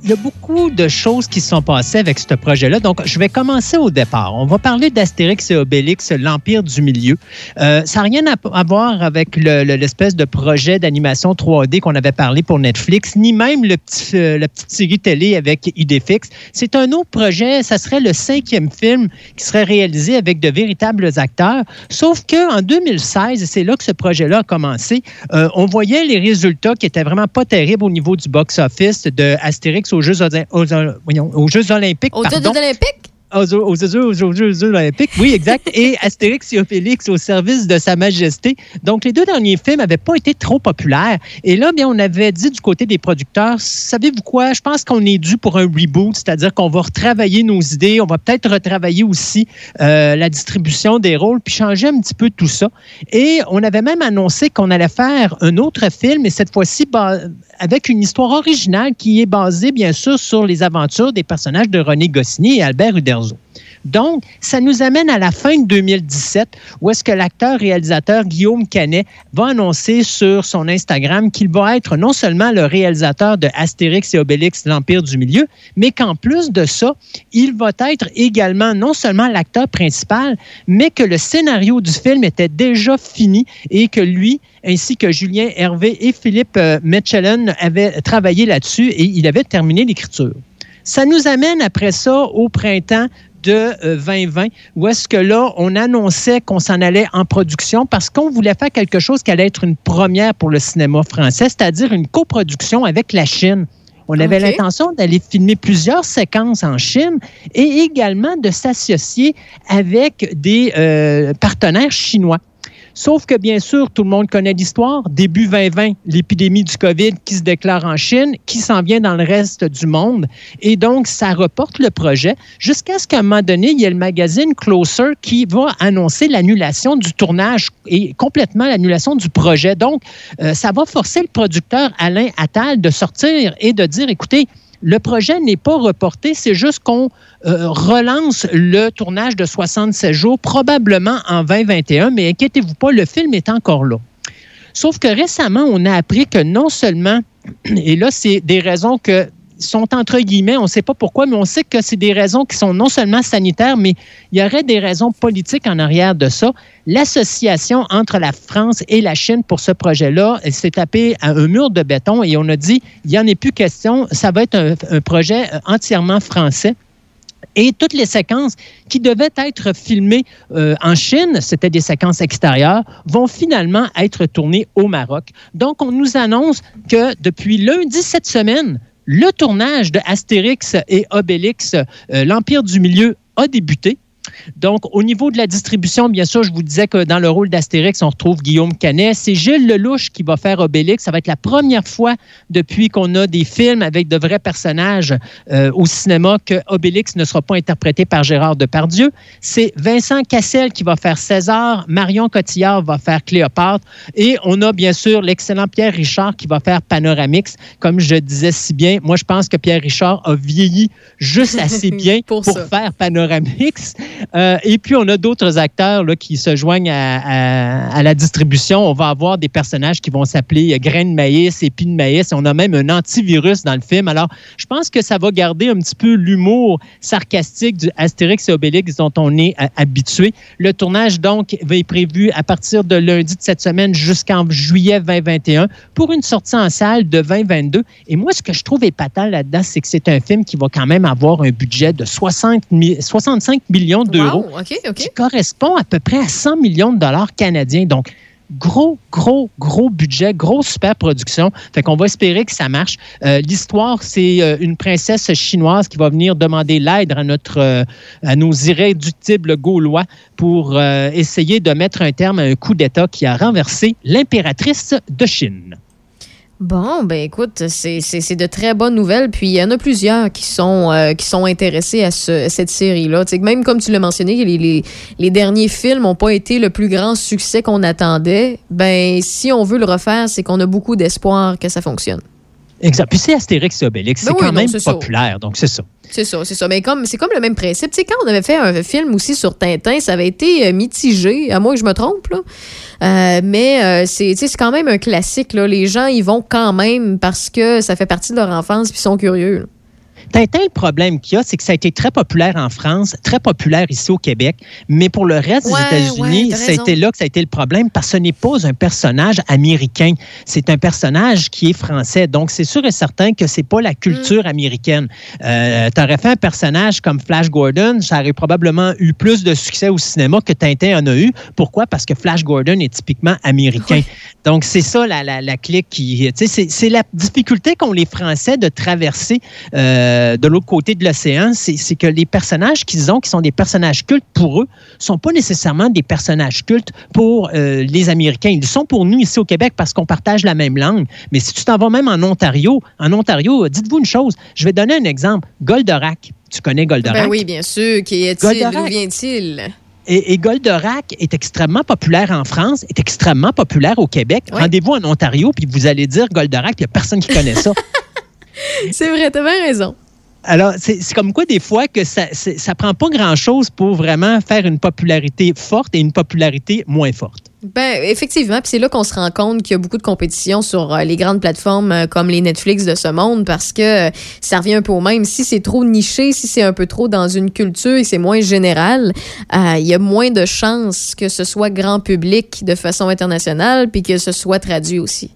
il y a beaucoup de choses qui se sont passées avec ce projet-là. Donc, je vais commencer au départ. On va parler d'Astérix et Obélix, l'Empire du Milieu. Euh, ça n'a rien à, à voir avec le- le- l'espèce de projet d'animation 3D qu'on avait parlé pour Netflix, ni même le petit, la petite série télé avec Idéfix. C'est un autre projet. Ça serait le cinquième film qui serait réalisé avec de véritables acteurs. Sauf qu'en 2016, et c'est là que ce projet-là a commencé, euh, on voyait les résultats qui étaient vraiment pas terribles au niveau du box-office de Astérix aux Jeux, Olymp- aux, voyons, aux Jeux olympiques. Aux Jeux pardon. olympiques? Aux, aux- aux aux Jeux olympiques, oui, exact. et Astérix et Obélix au service de Sa Majesté. Donc, les deux derniers films n'avaient pas été trop populaires. Et là, bien, on avait dit du côté des producteurs, savez-vous quoi? Je pense qu'on est dû pour un reboot, c'est-à-dire qu'on va retravailler nos idées, on va peut-être retravailler aussi euh, la distribution des rôles, puis changer un petit peu tout ça. Et on avait même annoncé qu'on allait faire un autre film, et cette fois-ci avec une histoire originale qui est basée, bien sûr, sur les aventures des personnages de René Goscinny et Albert Uderzo. Donc, ça nous amène à la fin de 2017, où est-ce que l'acteur-réalisateur Guillaume Canet va annoncer sur son Instagram qu'il va être non seulement le réalisateur de Astérix et Obélix, l'Empire du Milieu, mais qu'en plus de ça, il va être également non seulement l'acteur principal, mais que le scénario du film était déjà fini et que lui, ainsi que Julien Hervé et Philippe euh, Mechelen avaient travaillé là-dessus et il avait terminé l'écriture. Ça nous amène après ça au printemps de euh, 2020, où est-ce que là, on annonçait qu'on s'en allait en production parce qu'on voulait faire quelque chose qui allait être une première pour le cinéma français, c'est-à-dire une coproduction avec la Chine. On avait l'intention d'aller filmer plusieurs séquences en Chine et également de s'associer avec des euh, partenaires chinois. Sauf que, bien sûr, tout le monde connaît l'histoire. Début 2020, l'épidémie du COVID qui se déclare en Chine, qui s'en vient dans le reste du monde. Et donc, ça reporte le projet jusqu'à ce qu'à un moment donné, il y ait le magazine Closer qui va annoncer l'annulation du tournage et complètement l'annulation du projet. Donc, euh, ça va forcer le producteur Alain Attal de sortir et de dire, écoutez, le projet n'est pas reporté, c'est juste qu'on euh, relance le tournage de 76 jours, probablement en 2021, mais inquiétez-vous pas, le film est encore là. Sauf que récemment, on a appris que non seulement, et là, c'est des raisons que sont entre guillemets, on ne sait pas pourquoi, mais on sait que c'est des raisons qui sont non seulement sanitaires, mais il y aurait des raisons politiques en arrière de ça. L'association entre la France et la Chine pour ce projet-là s'est tapée à un mur de béton et on a dit, il n'y en est plus question, ça va être un, un projet euh, entièrement français. Et toutes les séquences qui devaient être filmées euh, en Chine, c'était des séquences extérieures, vont finalement être tournées au Maroc. Donc, on nous annonce que depuis lundi cette semaine, le tournage de Astérix et Obélix, euh, l'Empire du Milieu, a débuté. Donc, au niveau de la distribution, bien sûr, je vous disais que dans le rôle d'Astérix, on retrouve Guillaume Canet. C'est Gilles Lelouch qui va faire Obélix. Ça va être la première fois depuis qu'on a des films avec de vrais personnages euh, au cinéma que Obélix ne sera pas interprété par Gérard Depardieu. C'est Vincent Cassel qui va faire César. Marion Cotillard va faire Cléopâtre. Et on a bien sûr l'excellent Pierre Richard qui va faire Panoramix. Comme je disais si bien, moi, je pense que Pierre Richard a vieilli juste assez bien pour, faire Panoramix. Euh, et puis, on a d'autres acteurs qui se joignent à, la distribution. On va avoir des personnages qui vont s'appeler euh, Graines de maïs, Épis de maïs. On a même un antivirus dans le film. Alors, je pense que ça va garder un petit peu l'humour sarcastique du Astérix et Obélix dont on est euh, habitué. Le tournage, donc, être prévu à partir de lundi de cette semaine jusqu'en juillet 2021 pour une sortie en salle de 2022. Et moi, ce que je trouve épatant là-dedans, c'est que c'est un film qui va quand même avoir un budget de 60 mi- 65 millions d'euros Wow, qui correspond à peu près à 100 millions de dollars canadiens. Donc, gros, gros, gros budget, grosse super production. Fait qu'on va espérer que ça marche. Euh, L'histoire, c'est euh, une princesse chinoise qui va venir demander l'aide à notre, euh, à nos irréductibles Gaulois pour essayer de mettre un terme à un coup d'État qui a renversé l'impératrice de Chine. Bon, ben écoute, c'est de très bonnes nouvelles. Puis il y en a plusieurs qui sont, euh, qui sont intéressés à, ce- cette série-là. Même comme tu l'as mentionné, les, les, les derniers films n'ont pas été le plus grand succès qu'on attendait. Ben, si on veut le refaire, c'est qu'on a beaucoup d'espoir que ça fonctionne. Exact. Puis c'est Astérix et Obélix. Ben C'est oui, quand non, même ça. populaire. Donc, c'est ça. C'est ça, c'est ça. Mais comme c'est comme le même principe. Tu sais, quand on avait fait un film aussi sur Tintin, ça avait été euh, mitigé, à moins que je me trompe, là. Euh, mais euh, c'est quand même un classique. Là. Les gens y vont quand même parce que ça fait partie de leur enfance puis ils sont curieux. là. Tintin, le problème qu'il y a, c'est que ça a été très populaire en France, très populaire ici au Québec, mais pour le reste Ouais, des États-Unis, ouais, t'as ça a raison. été là que ça a été le problème parce que ce n'est pas un personnage américain, c'est un personnage qui est français. Donc, c'est sûr et certain que c'est pas la culture américaine. Euh, tu aurais fait un personnage comme Flash Gordon, ça aurait probablement eu plus de succès au cinéma que Tintin en a eu. Pourquoi? Parce que Flash Gordon est typiquement américain. Donc, c'est ça la, la, la clique qui. C'est la difficulté qu'ont les Français de traverser euh, de l'autre côté de l'océan. C'est que les personnages qu'ils ont, qui sont des personnages cultes pour eux, sont pas nécessairement des personnages cultes pour euh, les Américains. Ils le sont pour nous ici au Québec parce qu'on partage la même langue. Mais si tu t'en vas même en Ontario, en Ontario, dites-vous une chose. Je vais donner un exemple. Goldorak. Tu connais Goldorak? Ben oui, bien sûr. Qui est-il? D'où vient-il? Et, et Goldorak est extrêmement populaire en France, est extrêmement populaire au Québec. Rendez-vous en Ontario, puis vous allez dire Goldorak, puis il n'y a personne qui connaît ça. C'est vrai, t'as bien raison. Alors, c'est comme quoi des fois que ça prend pas grand-chose pour vraiment faire une popularité forte et une popularité moins forte. Ben, effectivement, puis c'est là qu'on se rend compte qu'il y a beaucoup de compétition sur euh, les grandes plateformes euh, comme les Netflix de ce monde parce que euh, ça revient un peu au même. Si c'est trop niché, si c'est un peu trop dans une culture et c'est moins général, il y a moins de chances que ce soit grand public de façon internationale puis que ce soit traduit aussi.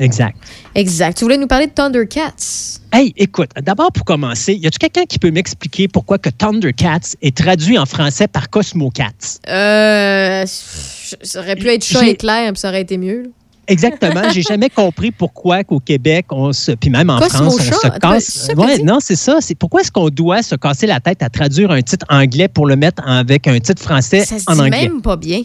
Exact. Exact. Tu voulais nous parler de Thundercats? Hey, écoute, d'abord pour commencer, y a-tu quelqu'un qui peut m'expliquer pourquoi que Thundercats est traduit en français par Cosmo Cats? Euh, ça aurait pu être chat éclair, puis ça aurait été mieux. là. Exactement. J'ai jamais compris pourquoi qu'au Québec, on se, puis même en Cosmo France, on Chat? se casse. Ouais, non, c'est ça. C'est pourquoi est-ce qu'on doit se casser la tête à traduire un titre anglais pour le mettre avec un titre français Ça se en dit anglais? même pas bien.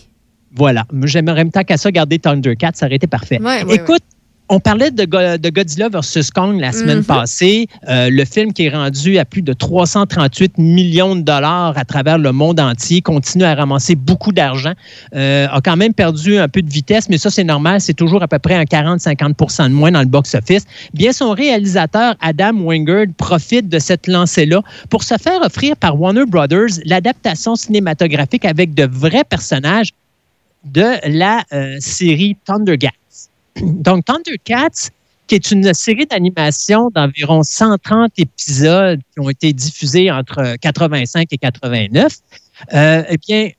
Voilà. J'aimerais même tant qu'à ça garder Thundercats, ça aurait été parfait. Ouais, ouais, Écoute, on parlait de, Go- de Godzilla versus Kong la semaine Mhm. passée. Euh, le film qui est rendu à plus de 338 millions de dollars à travers le monde entier, continue à ramasser beaucoup d'argent, euh, a quand même perdu un peu de vitesse, mais ça c'est normal, c'est toujours à peu près un 40-50% de moins dans le box-office. Bien, son réalisateur Adam Wingard profite de cette lancée-là pour se faire offrir par Warner Brothers l'adaptation cinématographique avec de vrais personnages de la euh, série Thundercats. Donc, Thundercats, qui est une série d'animation d'environ 130 épisodes qui ont été diffusés entre 85 et 89, euh, eh bien,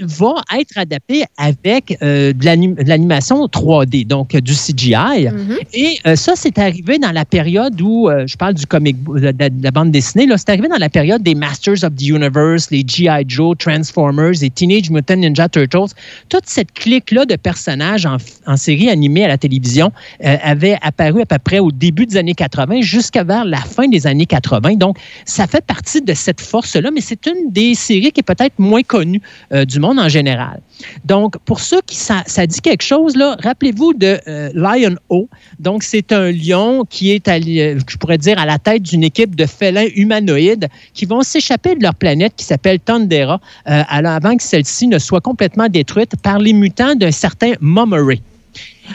va être adapté avec euh, de l'anim- de l'animation 3D, donc euh, du CGI. Et euh, ça, c'est arrivé dans la période où, euh, je parle du comic de, la bande dessinée, c'est arrivé dans la période des Masters of the Universe, les G.I. Joe, Transformers, les Teenage Mutant Ninja Turtles. Toute cette clique-là de personnages en, en série animée à la télévision avait apparu à peu près au début des années 80 jusqu'à vers la fin des années 80. Donc, ça fait partie de cette force-là, mais c'est une des séries qui est peut-être moins connue euh, monde en général. Donc, pour ceux qui ça, ça dit quelque chose, là, rappelez-vous de euh, Lion O. Donc, c'est un lion qui est, euh, je pourrais dire, à la tête d'une équipe de félins humanoïdes qui vont s'échapper de leur planète qui s'appelle Tondera euh, avant que celle-ci ne soit complètement détruite par les mutants d'un certain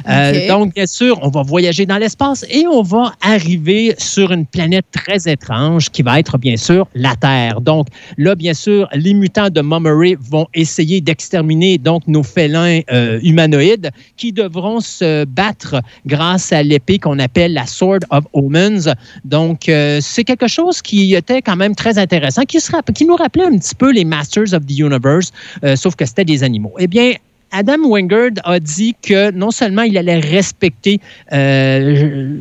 Euh, donc, bien sûr, on va voyager dans l'espace et on va arriver sur une planète très étrange qui va être, bien sûr, la Terre. Donc, là, bien sûr, les mutants de Mummery vont essayer d'exterminer donc nos félins euh, humanoïdes qui devront se battre grâce à l'épée qu'on appelle la Sword of Omens. Donc, euh, c'est quelque chose qui était quand même très intéressant, qui, se qui nous rappelait un petit peu les Masters of the Universe, sauf que c'était des animaux. Eh bien, Adam Wingard a dit que non seulement il allait respecter, euh,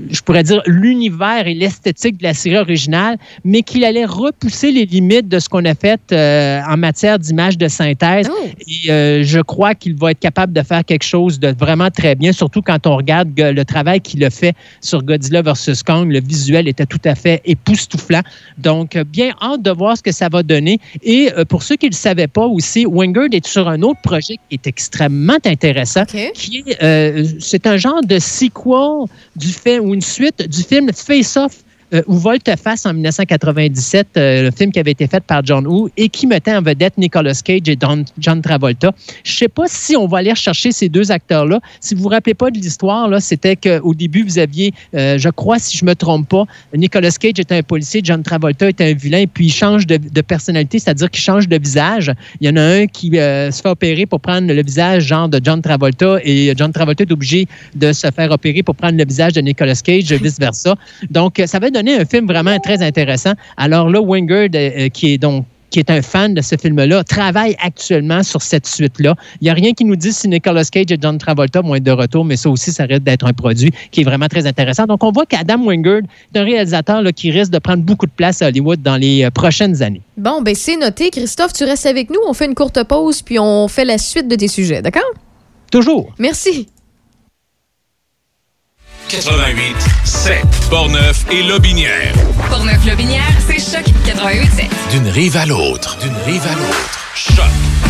je, je pourrais dire, l'univers et l'esthétique de la série originale, mais qu'il allait repousser les limites de ce qu'on a fait euh, en matière d'images de synthèse. Et euh, je crois qu'il va être capable de faire quelque chose de vraiment très bien, surtout quand on regarde le travail qu'il a fait sur Godzilla vs. Kong. Le visuel était tout à fait époustouflant. Donc, bien hâte de voir ce que ça va donner. Et pour ceux qui ne le savaient pas aussi, Wingard est sur un autre projet qui est extrêmement intéressant, qui est, euh, c'est un genre de sequel du film ou une suite du film Face Off euh, ou Volte-Face en 1997, euh, le film qui avait été fait par John Woo et qui mettait en vedette Nicolas Cage et John Travolta. Je ne sais pas si on va aller rechercher ces deux acteurs-là. Si vous vous rappelez pas de l'histoire, c'était qu'au début, vous aviez, euh, je crois, si je me trompe pas, Nicolas Cage était un policier, John Travolta était un vilain, puis il change de, personnalité, c'est-à-dire qu'il change de visage. Il y en a un qui se fait opérer pour prendre le visage genre de John Travolta et John Travolta est obligé de se faire opérer pour prendre le visage de Nicolas Cage, vice-versa. Donc, ça va donner un film vraiment très intéressant. Alors là, Wingard, euh, euh, qui est donc qui est un fan de ce film-là, travaille actuellement sur cette suite-là. Il n'y a rien qui nous dit si Nicolas Cage et John Travolta vont être de retour, mais ça aussi, ça risque d'être un produit qui est vraiment très intéressant. Donc, on voit qu'Adam Wingard est un réalisateur là, qui risque de prendre beaucoup de place à Hollywood dans les euh, prochaines années. Bon, ben c'est noté. Christophe, tu restes avec nous. On fait une courte pause, puis on fait la suite de tes sujets, d'accord? Toujours. Merci. 88 7 Portneuf et Lobinière. Portneuf-Lobinière, c'est Choc 88.7. D'une rive à l'autre. D'une rive à l'autre. Choc.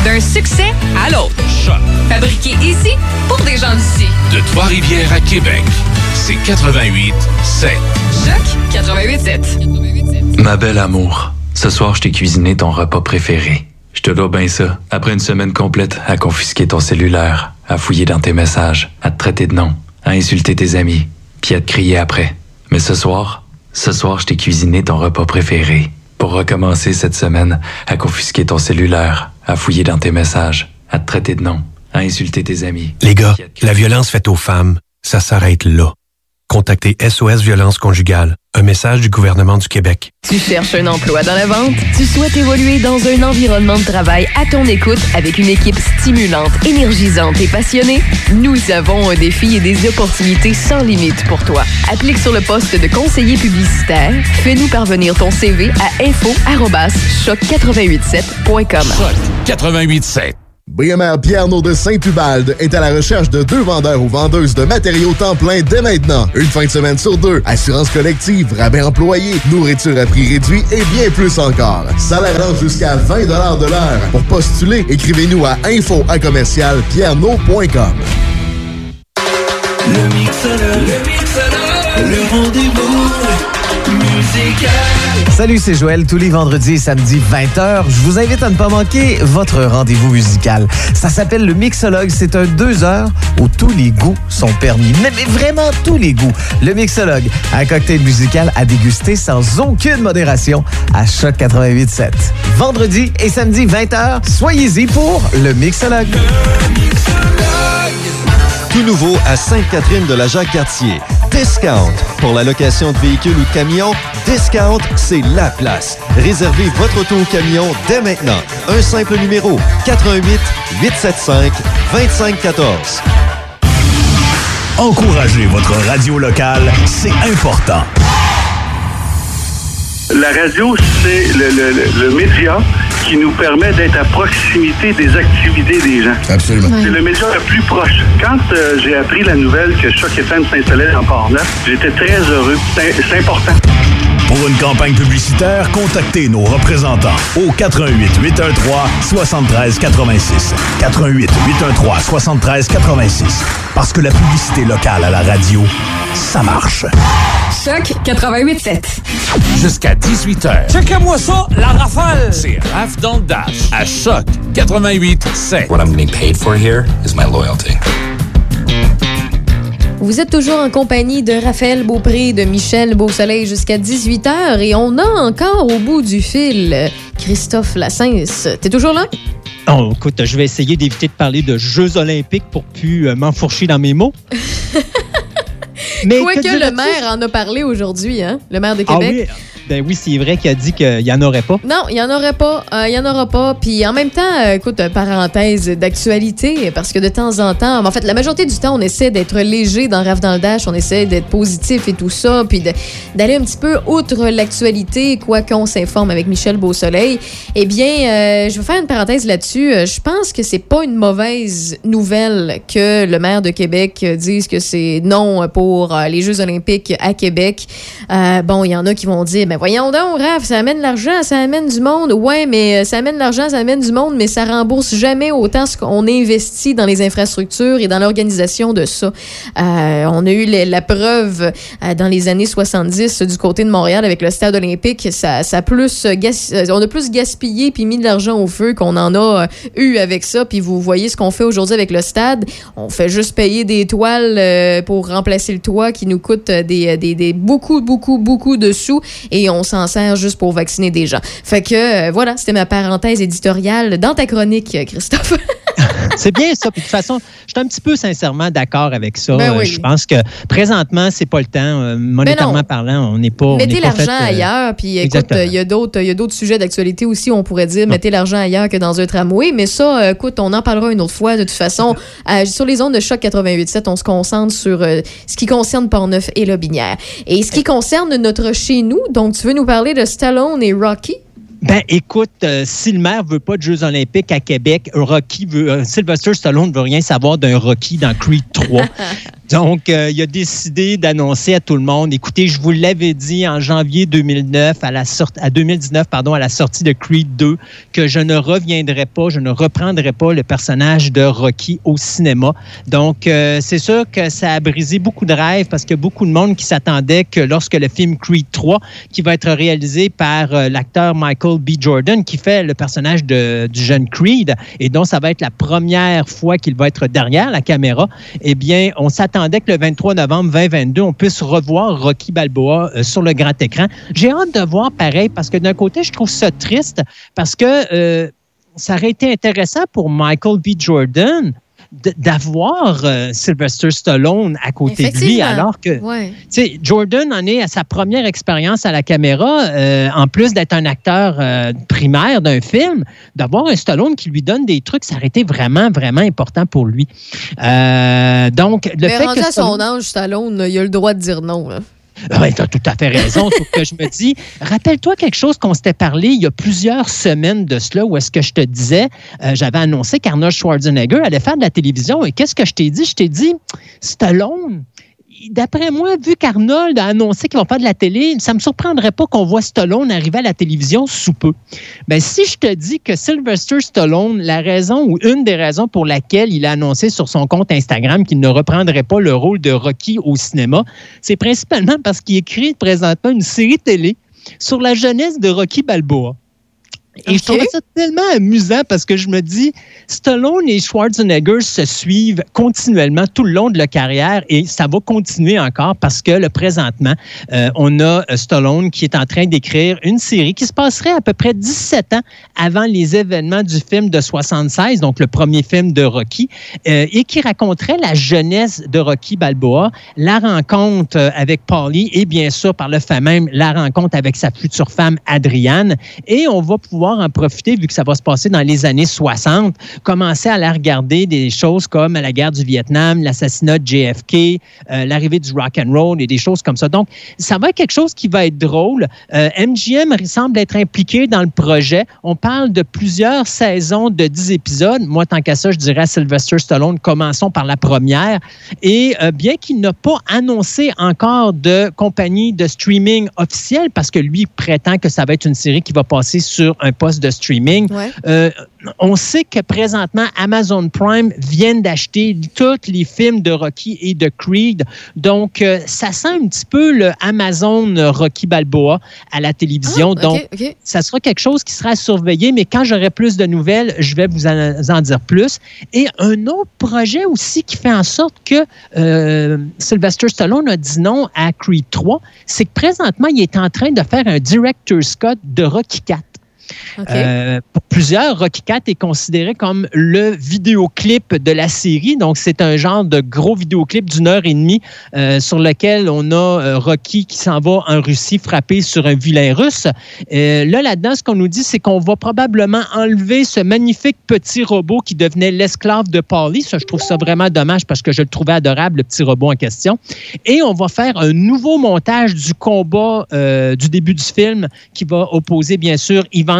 D'un succès à l'autre. Choc. Fabriqué ici pour des gens d'ici. De Trois-Rivières à Québec. C'est 88 7. Choc 88.7. Ma belle amour, ce soir, je t'ai cuisiné ton repas préféré. Je te dois bien ça. Après une semaine complète à confisquer ton cellulaire, à fouiller dans tes messages, à te traiter de nom, à insulter tes amis, puis à te crier après. Mais ce soir, ce soir, je t'ai cuisiné ton repas préféré. Pour recommencer cette semaine à confisquer ton cellulaire, à fouiller dans tes messages, à te traiter de nom, à insulter tes amis. Les gars, la violence faite aux femmes, ça s'arrête là. Contactez SOS Violence Conjugale, Un message du gouvernement du Québec. Tu cherches un emploi dans la vente? Tu souhaites évoluer dans un environnement de travail à ton écoute avec une équipe stimulante, énergisante et passionnée? Nous avons un défi et des opportunités sans limite pour toi. Applique sur le poste de conseiller publicitaire. Fais-nous parvenir ton CV à info-choc887.com. 887. BMR Pierno de Saint-Ubalde est à la recherche de deux vendeurs ou vendeuses de matériaux temps plein dès maintenant. Une fin de semaine sur deux. Assurance collective, rabais employé, nourriture à prix réduit et bien plus encore. Salaire allant jusqu'à 20 de l'heure. Pour postuler, écrivez-nous à info à commercial. Le mixeur, le mixeur, le rendez-vous musical. Salut, c'est Joël. Tous les vendredis et samedis 20h, je vous invite à ne pas manquer votre rendez-vous musical. Ça s'appelle le Mixologue. C'est un deux heures où tous les goûts sont permis. Mais, mais vraiment tous les goûts. Le Mixologue, un cocktail musical à déguster sans aucune modération à Choc 88.7. Vendredi et samedi 20h, soyez-y pour le Mixologue. Tout nouveau à Sainte-Catherine de la Jacques-Cartier. Discount. Pour la location de véhicules ou de camions, Discount, c'est la place. Réservez votre auto ou camion dès maintenant. Un simple numéro 88 875 2514. Encouragez votre radio locale, c'est important. La radio, c'est le, le- le- le média qui nous permet d'être à proximité des activités des gens. Absolument. C'est le média le plus proche. Quand euh, j'ai appris la nouvelle que Choc FM s'installait en Port-Neuf, j'étais très heureux. C'est c'est important. Pour une campagne publicitaire, contactez nos représentants au 88 813 73 86. 88 813 73 86. Parce que la publicité locale à la radio, ça marche. Choc 88.7. Jusqu'à 18h. Checkez-moi ça, la rafale! C'est Raph dans le Dash à Choc 88.7. What I'm being paid for here is my loyalty. Vous êtes toujours en compagnie de Raphaël Beaupré, de Michel Beausoleil jusqu'à 18h et on a encore au bout du fil Christophe Lassens. T'es toujours là? Oh, écoute, je vais essayer d'éviter de parler de Jeux olympiques pour plus euh, m'enfourcher dans mes mots. Mais Quoique que le maire en a parlé aujourd'hui, hein? Le maire de Ah Québec. oui, ben oui, c'est vrai qu'il a dit qu'il n'y en aurait pas. Non, il n'y en aurait pas. euh, Il y en aura pas. Puis en même temps, euh, écoute, euh, parenthèse d'actualité, parce que de temps en temps, en fait, la majorité du temps, on essaie d'être léger dans Rave dans le Dash, on essaie d'être positif et tout ça, puis d'aller un petit peu outre l'actualité, quoi qu'on s'informe avec Michel Beausoleil. Eh bien, je vais faire une parenthèse là-dessus. Je pense que c'est pas une mauvaise nouvelle que le maire de Québec dise que c'est non pour les Jeux olympiques à Québec. Bon, il y en a qui vont dire, ben voyons donc, Raph, ça amène l'argent, ça amène du monde. Ouais, mais euh, ça amène l'argent, ça amène du monde, mais ça rembourse jamais autant ce qu'on investit dans les infrastructures et dans l'organisation de ça. Euh, on a eu la preuve euh, dans les années 70 du côté de Montréal avec le stade olympique. Ça, plus on a plus gaspillé puis mis de l'argent au feu qu'on en a eu avec ça. Puis vous voyez ce qu'on fait aujourd'hui avec le stade. On fait juste payer des toiles pour remplacer le toit qui nous coûte des, des, beaucoup, beaucoup, beaucoup de sous on s'en sert juste pour vacciner des gens. Fait que euh, voilà, c'était ma parenthèse éditoriale dans ta chronique, Christophe. C'est bien ça. Puis de toute façon, je suis un petit peu sincèrement d'accord avec ça. Ben Euh, oui. Je pense que présentement, c'est pas le temps. Euh, monétairement parlant, on n'est pas. Mettez l'argent euh, ailleurs, puis écoute, exactement. il y a d'autres, sujets d'actualité aussi. On pourrait dire, mettez l'argent ailleurs que dans un tramway, mais ça, euh, écoute, on en parlera une autre fois. De toute façon, euh, sur les ondes de choc 88.7, on se concentre sur euh, ce qui concerne Portneuf et Lobinière. Et ce qui concerne notre chez nous, donc tu veux nous parler de Stallone et Rocky? Ben, écoute, euh, si le maire veut pas de Jeux olympiques à Québec, Rocky veut, euh, Sylvester Stallone ne veut rien savoir d'un Rocky dans Creed 3. Donc, euh, il a décidé d'annoncer à tout le monde, écoutez, je vous l'avais dit en janvier 2009, à la à 2019, pardon, à la sortie de Creed 2, que je ne reviendrai pas, je ne reprendrai pas le personnage de Rocky au cinéma. Donc, euh, c'est sûr que ça a brisé beaucoup de rêves parce a beaucoup de monde qui s'attendait que lorsque le film Creed 3, qui va être réalisé par euh, l'acteur Michael B. Jordan, qui fait le personnage de- du jeune Creed, et dont ça va être la première fois qu'il va être derrière la caméra, eh bien, on s'attendait que le 23 novembre 2022, on puisse revoir Rocky Balboa euh, sur le grand écran. J'ai hâte de voir pareil, parce que d'un côté, je trouve ça triste, parce que euh, ça aurait été intéressant pour Michael B. Jordan d'avoir euh, Sylvester Stallone à côté de lui, alors que Ouais. Jordan en est à sa première expérience à la caméra, euh, en plus d'être un acteur euh, primaire d'un film, d'avoir un Stallone qui lui donne des trucs, ça aurait été vraiment, vraiment important pour lui. Donc, le Mais fait rendu que à son Stallone- âge, Stallone, là, il a le droit de dire non. là. Oui, tu as tout à fait raison. sauf que je me dis, rappelle-toi quelque chose qu'on s'était parlé il y a plusieurs semaines de cela, où est-ce que je te disais, euh, j'avais annoncé qu'Arnold Schwarzenegger allait faire de la télévision. Et qu'est-ce que je t'ai dit? Je t'ai dit, Stallone, d'après moi, vu qu'Arnold a annoncé qu'il va faire de la télé, ça ne me surprendrait pas qu'on voit Stallone arriver à la télévision sous peu. Ben, si je te dis que Sylvester Stallone, la raison ou une des raisons pour laquelle il a annoncé sur son compte Instagram qu'il ne reprendrait pas le rôle de Rocky au cinéma, c'est principalement parce qu'il écrit présentement une série télé sur la jeunesse de Rocky Balboa. Et je trouvais ça tellement amusant parce que je me dis, Stallone et Schwarzenegger se suivent continuellement tout le long de leur carrière et ça va continuer encore parce que le présentement, euh, on a euh, Stallone qui est en train d'écrire une série qui se passerait à peu près 17 ans avant les événements du film de 76, donc le premier film de Rocky, euh, et qui raconterait la jeunesse de Rocky Balboa, la rencontre avec Paulie et bien sûr par le fait même la rencontre avec sa future femme Adriane. Et on va pouvoir en profiter, vu que ça va se passer dans les années 60, commencer à la regarder des choses comme la guerre du Vietnam, l'assassinat de JFK, euh, l'arrivée du rock and roll et des choses comme ça. Donc, ça va être quelque chose qui va être drôle. Euh, MGM semble être impliqué dans le projet. On parle de plusieurs saisons de 10 épisodes. Moi, tant qu'à ça, je dirais à Sylvester Stallone, commençons par la première. Et euh, bien qu'il n'a pas annoncé encore de compagnie de streaming officielle, parce que lui prétend que ça va être une série qui va passer sur un poste de streaming, euh, on sait que présentement, Amazon Prime vient d'acheter tous les films de Rocky et de Creed. Donc, euh, ça sent un petit peu le Amazon Rocky Balboa à la télévision. Ah, Donc, ça sera quelque chose qui sera à surveiller, mais quand j'aurai plus de nouvelles, je vais vous en, en dire plus. Et un autre projet aussi qui fait en sorte que euh, Sylvester Stallone a dit non à Creed 3, c'est que présentement, il est en train de faire un director's cut de Rocky 4. Euh, pour plusieurs, Rocky 4 est considéré comme le vidéoclip de la série. Donc, c'est un genre de gros vidéoclip d'une heure et demie euh, sur lequel on a euh, Rocky qui s'en va en Russie frapper sur un vilain russe. Là, là-dedans, ce qu'on nous dit, c'est qu'on va probablement enlever ce magnifique petit robot qui devenait l'esclave de Paulie. Ça, je trouve ça vraiment dommage parce que je le trouvais adorable, le petit robot en question. Et on va faire un nouveau montage du combat du début du film qui va opposer, bien sûr, Ivan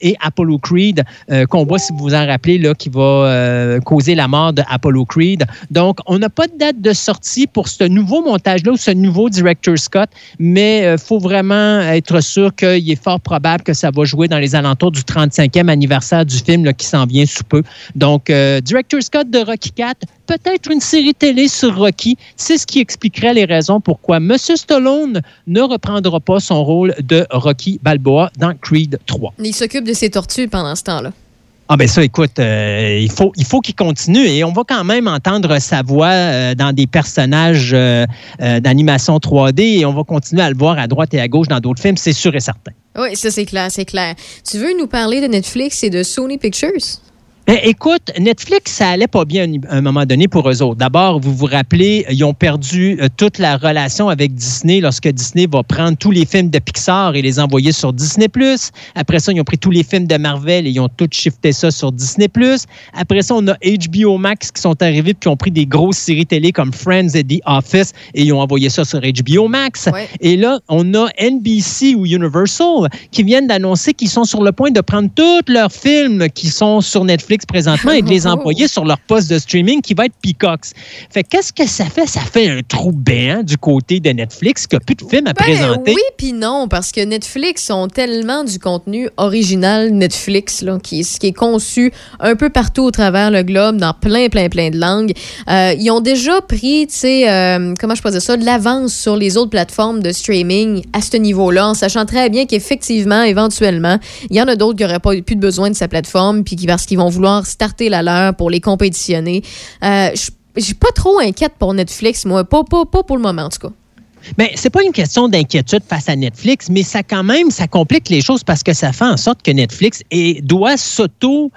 Et Apollo Creed, euh, combat, si vous vous en rappelez, là, qui va euh, causer la mort d'Apollo Creed. Donc, on n'a pas de date de sortie pour ce nouveau montage-là ou ce nouveau Director Scott, mais il faut vraiment être sûr qu'il est fort probable que ça va jouer dans les alentours du 35e anniversaire du film qui s'en vient sous peu. Donc, euh, Director Scott de Rocky 4, peut-être une série télé sur Rocky. C'est ce qui expliquerait les raisons pourquoi M. Stallone ne reprendra pas son rôle de Rocky Balboa dans Creed 3. Il s'occupe de ses tortues pendant ce temps-là. Ah ben ça, écoute, euh, il faut, il faut qu'il continue et on va quand même entendre sa voix euh, dans des personnages euh, euh, d'animation 3D et on va continuer à le voir à droite et à gauche dans d'autres films, c'est sûr et certain. Oui, ça c'est clair, c'est clair. Tu veux nous parler de Netflix et de Sony Pictures? Eh, Écoute, Netflix, ça allait pas bien à un moment donné pour eux autres. D'abord, vous vous rappelez, ils ont perdu euh, toute la relation avec Disney lorsque Disney va prendre tous les films de Pixar et les envoyer sur Disney+. Après ça, ils ont pris tous les films de Marvel et ils ont tout shifté ça sur Disney+. Après ça, on a HBO Max qui sont arrivés et qui ont pris des grosses séries télé comme Friends et The Office et ils ont envoyé ça sur HBO Max. Et là, on a NBC ou Universal qui viennent d'annoncer qu'ils sont sur le point de prendre tous leurs films qui sont sur Netflix présentement et de les envoyer sur leur poste de streaming qui va être Peacocks. Fait qu'est-ce que ça fait? Ça fait un trou béant du côté de Netflix qui n'a plus de films à Ben présenter. oui, puis non, parce que Netflix ont tellement du contenu original Netflix, là, qui, est- qui est conçu un peu partout au travers le globe, dans plein, plein, plein de langues. Euh, ils ont déjà pris, tu sais, euh, comment je peux dire ça, de l'avance sur les autres plateformes de streaming à ce niveau-là, en sachant très bien qu'effectivement, éventuellement, il y en a d'autres qui n'auraient pas plus de besoin de sa plateforme, puis qui, parce qu'ils vont vouloir starter la leur pour les compétitionner. Euh, je suis pas trop inquiète pour Netflix, moi. Pas, pas, pas pour le moment, en tout cas. Mais c'est pas une question d'inquiétude face à Netflix, mais ça quand même, ça complique les choses parce que ça fait en sorte que Netflix est- doit s'auto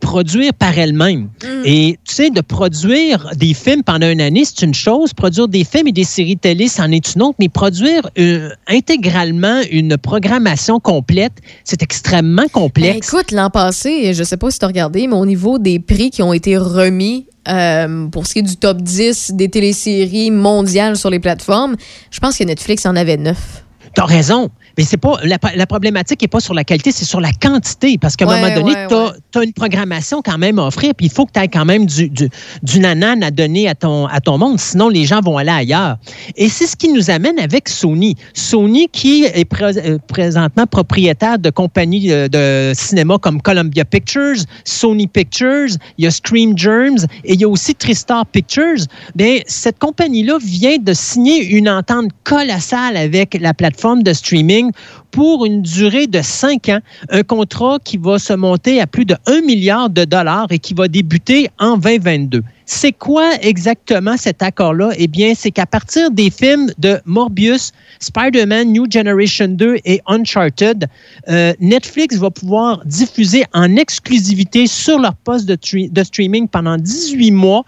produire par elles-mêmes. Et tu sais, de produire des films pendant une année, c'est une chose. Produire des films et des séries télé, c'en est une autre. Mais produire euh, intégralement une programmation complète, c'est extrêmement complexe. Ben, écoute, l'an passé, je sais pas si tu as regardé, mais au niveau des prix qui ont été remis euh, pour ce qui est du top 10 des téléséries mondiales sur les plateformes, je pense que Netflix en avait neuf. T'as raison. Mais c'est pas la, la problématique n'est pas sur la qualité, c'est sur la quantité. Parce qu'à un Ouais, moment donné, ouais, tu as, une programmation quand même à offrir, puis il faut que tu aies quand même du, du, du nanan à donner à ton, à ton monde, sinon les gens vont aller ailleurs. Et c'est ce qui nous amène avec Sony. Sony qui est pré- euh, présentement propriétaire de compagnies euh, de cinéma comme Columbia Pictures, Sony Pictures, il y a Scream Germs et il y a aussi Tristar Pictures. Bien, cette compagnie-là vient de signer une entente colossale avec la plateforme de streaming pour une durée de cinq ans, un contrat qui va se monter à plus de 1 milliard de dollars et qui va débuter en 2022. C'est quoi exactement cet accord-là? Eh bien, c'est qu'à partir des films de Morbius, Spider-Man, New Generation 2 et Uncharted, euh, Netflix va pouvoir diffuser en exclusivité sur leur poste de, streaming pendant 18 mois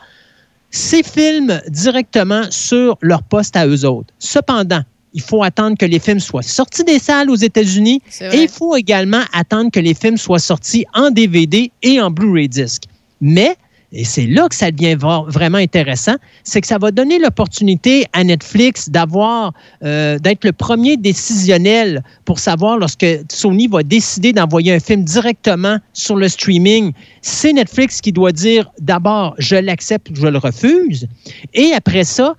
ces films directement sur leur poste à eux autres. Cependant, il faut attendre que les films soient sortis des salles aux États-Unis et il faut également attendre que les films soient sortis en DVD et en Blu-ray disc. Mais, et c'est là que ça devient vraiment intéressant, c'est que ça va donner l'opportunité à Netflix d'avoir, euh, d'être le premier décisionnel pour savoir lorsque Sony va décider d'envoyer un film directement sur le streaming. C'est Netflix qui doit dire d'abord, je l'accepte ou je le refuse. Et après ça,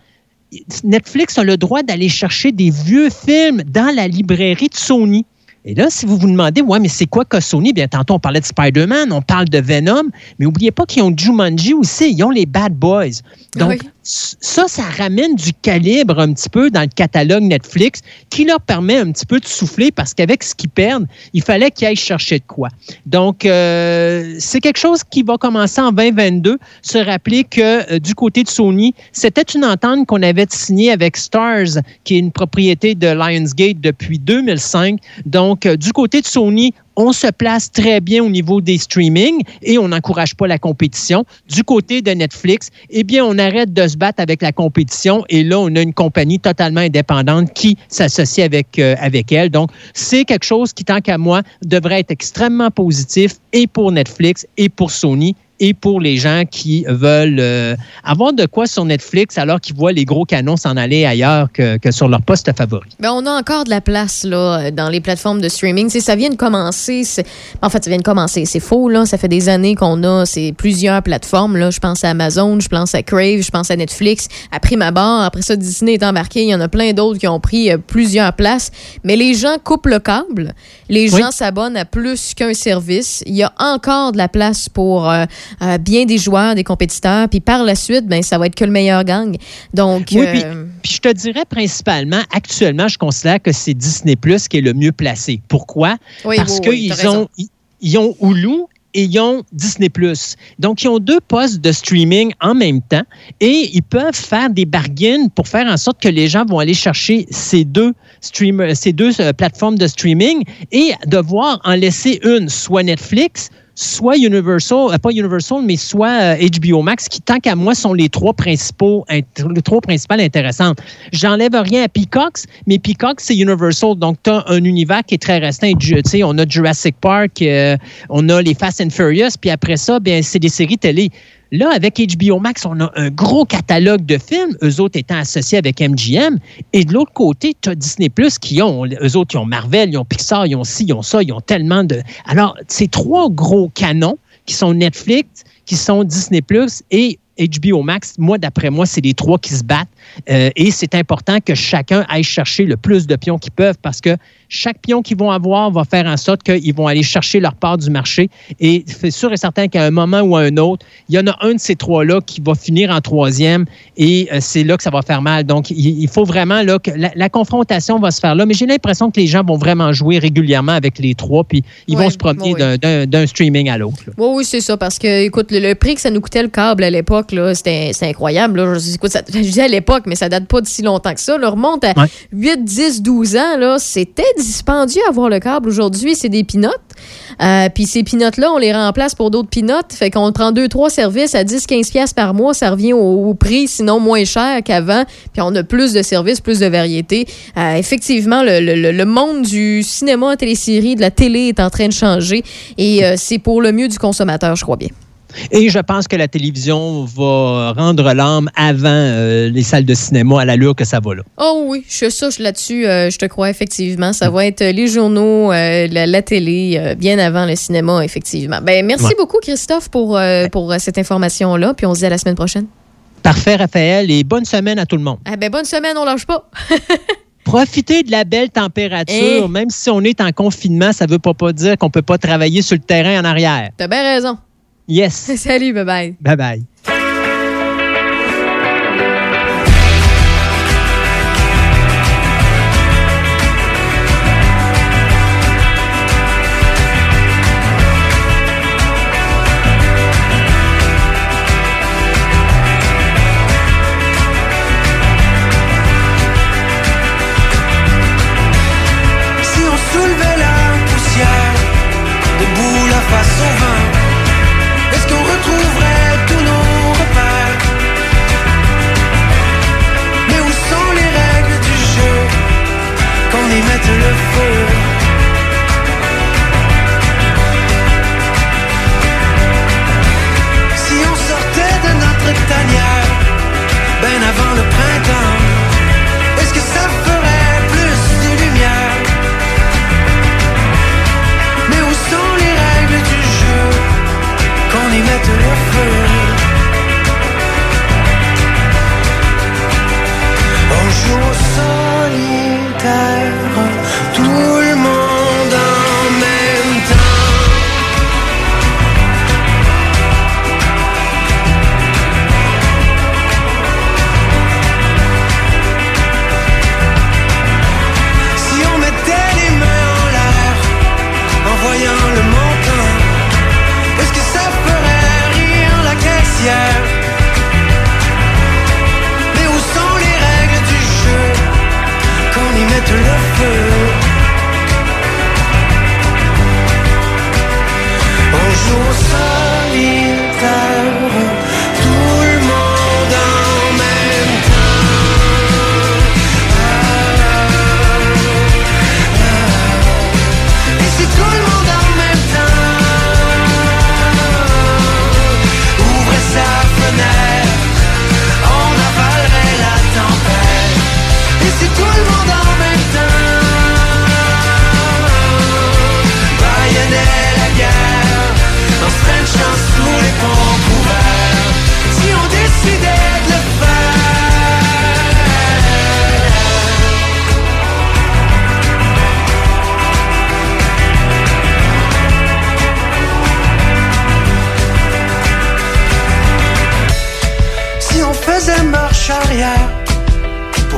Netflix a le droit d'aller chercher des vieux films dans la librairie de Sony. Et là, si vous vous demandez, ouais, mais c'est quoi que Sony? Bien, tantôt, on parlait de Spider-Man, on parle de Venom, mais n'oubliez pas qu'ils ont Jumanji aussi, ils ont les Bad Boys. Donc, Oui. Ça, ça ramène du calibre un petit peu dans le catalogue Netflix qui leur permet un petit peu de souffler parce qu'avec ce qu'ils perdent, il fallait qu'ils aillent chercher de quoi. Donc, euh, c'est quelque chose qui va commencer en 2022. Se rappeler que euh, du côté de Sony, c'était une entente qu'on avait signée avec Stars, qui est une propriété de Lionsgate depuis 2005. Donc, euh, du côté de Sony, on se place très bien au niveau des streamings et on n'encourage pas la compétition. Du côté de Netflix, eh bien, on arrête de se battre avec la compétition et là, on a une compagnie totalement indépendante qui s'associe avec, euh, avec elle. Donc, c'est quelque chose qui, tant qu'à moi, devrait être extrêmement positif et pour Netflix et pour Sony et pour les gens qui veulent euh, avoir de quoi sur Netflix alors qu'ils voient les gros canons s'en aller ailleurs que, que sur leur poste favori. Ben, on a encore de la place là, dans les plateformes de streaming. Ça vient de commencer. En fait, ça vient de commencer. C'est faux. Là. Ça fait des années qu'on a plusieurs plateformes. Là. Je pense à Amazon, je pense à Crave, je pense à Netflix. Après ma barre, après ça, Disney est embarqué. Il y en a plein d'autres qui ont pris euh, plusieurs places. Mais les gens coupent le câble. Les Oui. gens s'abonnent à plus qu'un service. Il y a encore de la place pour euh, euh, bien des joueurs, des compétiteurs. Puis par la suite, ben, ça va être que le meilleur gang. Donc, Oui, puis, euh, puis je te dirais principalement, actuellement, je considère que c'est Disney Plus qui est le mieux placé. Pourquoi? Oui, Parce oui, qu'ils ont, ils- ils ont Hulu et ils ont Disney Plus. Donc, ils ont deux postes de streaming en même temps et ils peuvent faire des bargains pour faire en sorte que les gens vont aller chercher ces deux, stream, ces deux euh, plateformes de streaming et devoir en laisser une, soit Netflix, soit Universal, euh, pas Universal, mais soit euh, HBO Max, qui, tant qu'à moi, sont les trois principaux, les trois principales intéressantes. J'enlève rien à Peacock, mais Peacock, c'est Universal. Donc, tu as un univers qui est très restant. Tu sais, on a Jurassic Park, euh, on a les Fast and Furious, puis après ça, bien, c'est des séries télé. Là, avec HBO Max, on a un gros catalogue de films, eux autres étant associés avec MGM. Et de l'autre côté, tu as Disney Plus qui ont, eux autres, ils ont Marvel, ils ont Pixar, ils ont ci, ils ont ça, ils ont tellement de. Alors, ces trois gros canons qui sont Netflix, qui sont Disney Plus et HBO Max, moi, d'après moi, c'est les trois qui se battent. Euh, et c'est important que chacun aille chercher le plus de pions qu'ils peuvent parce que chaque pion qu'ils vont avoir va faire en sorte qu'ils vont aller chercher leur part du marché. Et c'est sûr et certain qu'à un moment ou à un autre, il y en a un de ces trois-là qui va finir en troisième et euh, c'est là que ça va faire mal. Donc, il, faut vraiment là, que la, la confrontation va se faire là. Mais j'ai l'impression que les gens vont vraiment jouer régulièrement avec les trois puis ils Ouais, vont se promener ouais. d'un- streaming à l'autre. Oui, oui, c'est ça. Parce que, écoute, le, le prix que ça nous coûtait le câble à l'époque, là, c'était c'était incroyable. Là. Je, écoute, ça- je dis à l'époque, mais ça date pas de si longtemps que ça. Là, remonte à Ouais. 8, 10, 12 ans. là, C'était dispendieux à avoir le câble aujourd'hui, c'est des pinottes. Euh, puis ces pinottes-là, on les remplace pour d'autres pinottes. Fait qu'on prend deux, trois services à 10-15 pièces par mois. Ça revient au, prix, sinon moins cher qu'avant. Puis on a plus de services, plus de variétés. Euh, effectivement, le, monde du cinéma, télésérie, de la télé est en train de changer. Et euh, c'est pour le mieux du consommateur, je crois bien. Et je pense que la télévision va rendre l'âme avant euh, les salles de cinéma à l'allure que ça va là. Oh oui, je ça, je là-dessus, euh, je te crois effectivement. Ça va être euh, les journaux, euh, la, la télé, bien avant le cinéma, effectivement. Ben merci Ouais. beaucoup, Christophe, pour, pour cette information-là. Puis on se dit à la semaine prochaine. Parfait, Raphaël, et bonne semaine à tout le monde. Ah ben bonne semaine, on lâche pas. Profitez de la belle température, Eh. même si on est en confinement, ça ne veut pas, pas dire qu'on ne peut pas travailler sur le terrain en arrière. T'as bien raison. Yes. Salut, bye bye. Bye bye. On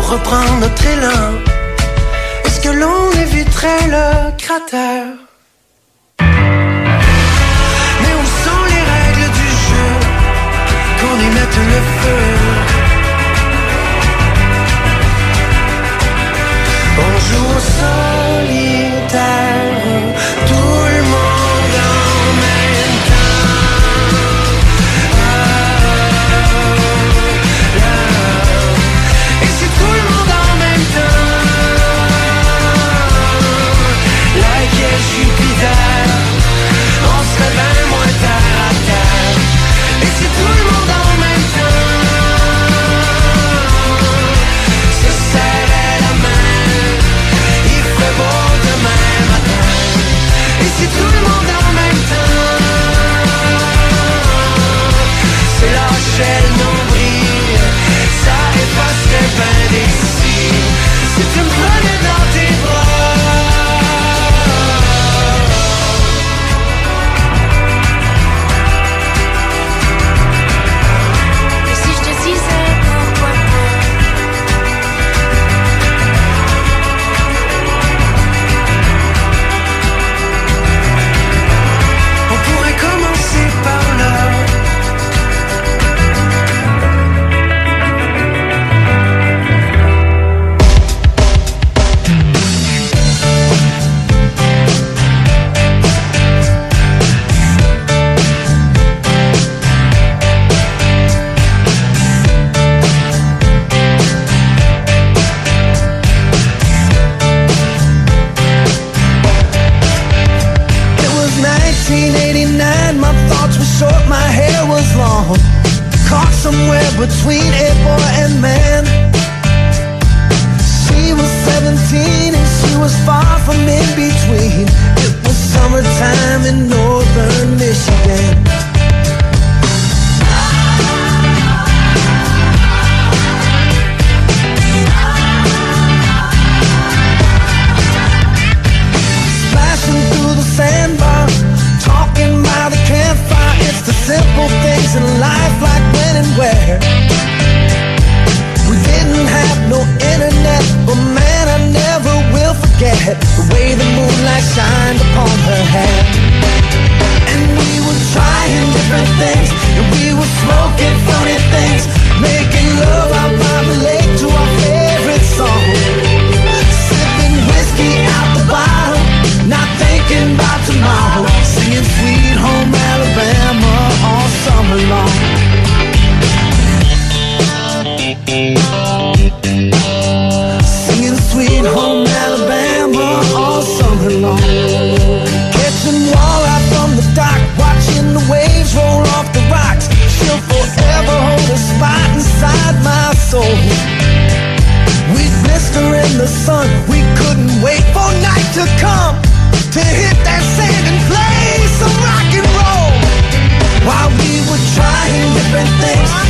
pour reprendre notre élan, est-ce que l'on éviterait le cratère? Mais où sont les règles du jeu Qu'on y mette le feu? On joue au solitaire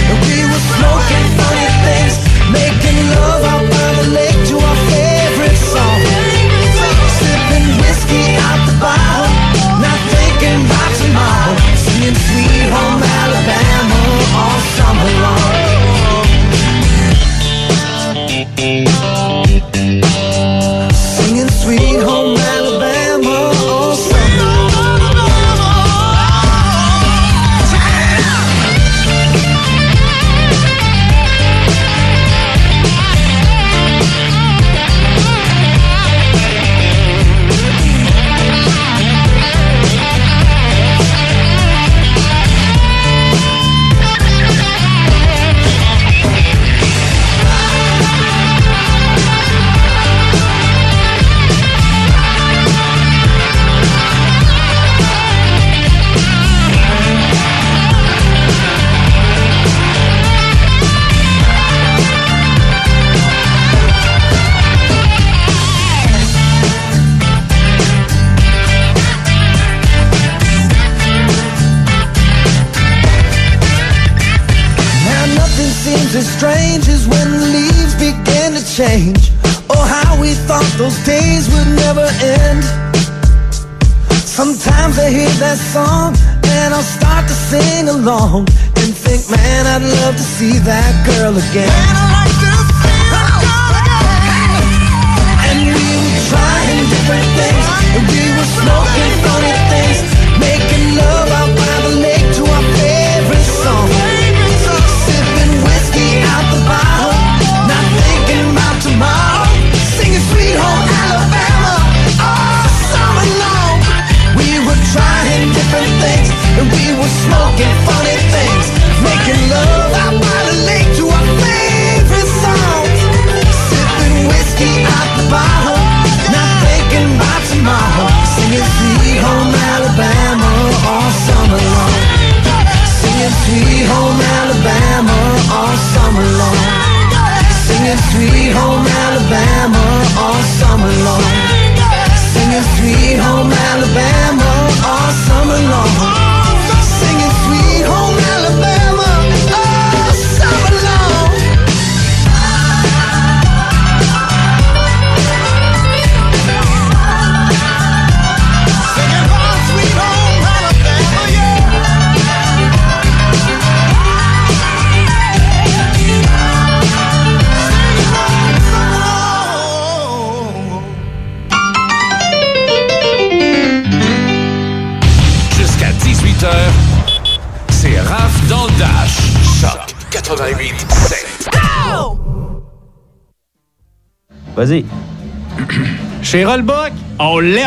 And we were smoking.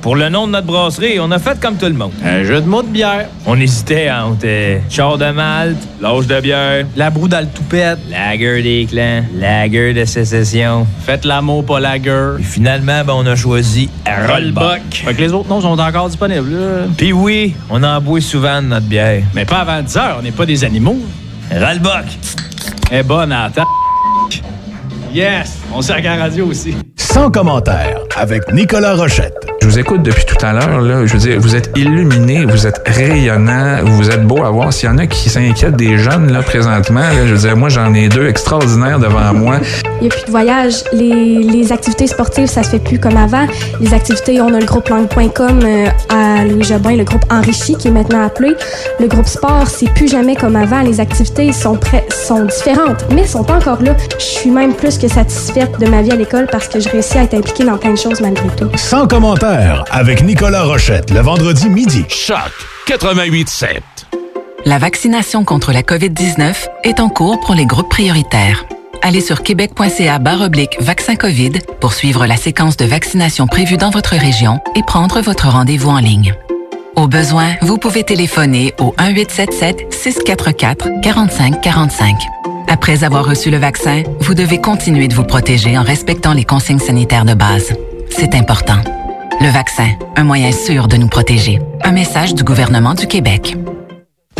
Pour le nom de notre brasserie, on a fait comme tout le monde. Un jeu de mots de bière. On hésitait entre euh, char de malte, l'âge de bière, la broue dans le toupette, lager des clans, lager de sécession. Faites l'amour, pas lager. Et finalement, ben, on a choisi Rollbuck. Fait que les autres noms sont encore disponibles. Puis oui, on en boit souvent de notre bière. Mais pas avant 10 heures, on n'est pas des animaux. Rollbuck. est bonne à la Yes, on sert à la radio aussi. Sans commentaire, avec Nicolas Rochette. Je vous écoute depuis tout à l'heure, là. Je veux dire, vous êtes illuminé, vous êtes rayonnant, vous êtes beau à voir. S'il y en a qui s'inquiètent des jeunes, là, présentement, là, je veux dire, moi, j'en ai deux extraordinaires devant moi. Il n'y a plus de voyage. Les, les activités sportives, ça se fait plus comme avant. Les activités, on a le groupe langue.com euh, à Louis Jobin, le groupe Enrichi qui est maintenant appelé. Le groupe sport, c'est plus jamais comme avant. Les activités sont, sont différentes, mais sont encore là. Je suis même plus que satisfaite de ma vie à l'école parce que je réussis à être impliquée dans plein de choses malgré tout. Sans commentaire, avec Nicolas Rochette, le vendredi midi. Choc 88.7. La vaccination contre la COVID-19 est en cours pour les groupes prioritaires. Allez sur québec.ca oblique vaccin COVID pour suivre la séquence de vaccination prévue dans votre région et prendre votre rendez-vous en ligne. Au besoin, vous pouvez téléphoner au 1-877-644-4545. Après avoir reçu le vaccin, vous devez continuer de vous protéger en respectant les consignes sanitaires de base. C'est important. Le vaccin, un moyen sûr de nous protéger. Un message du gouvernement du Québec.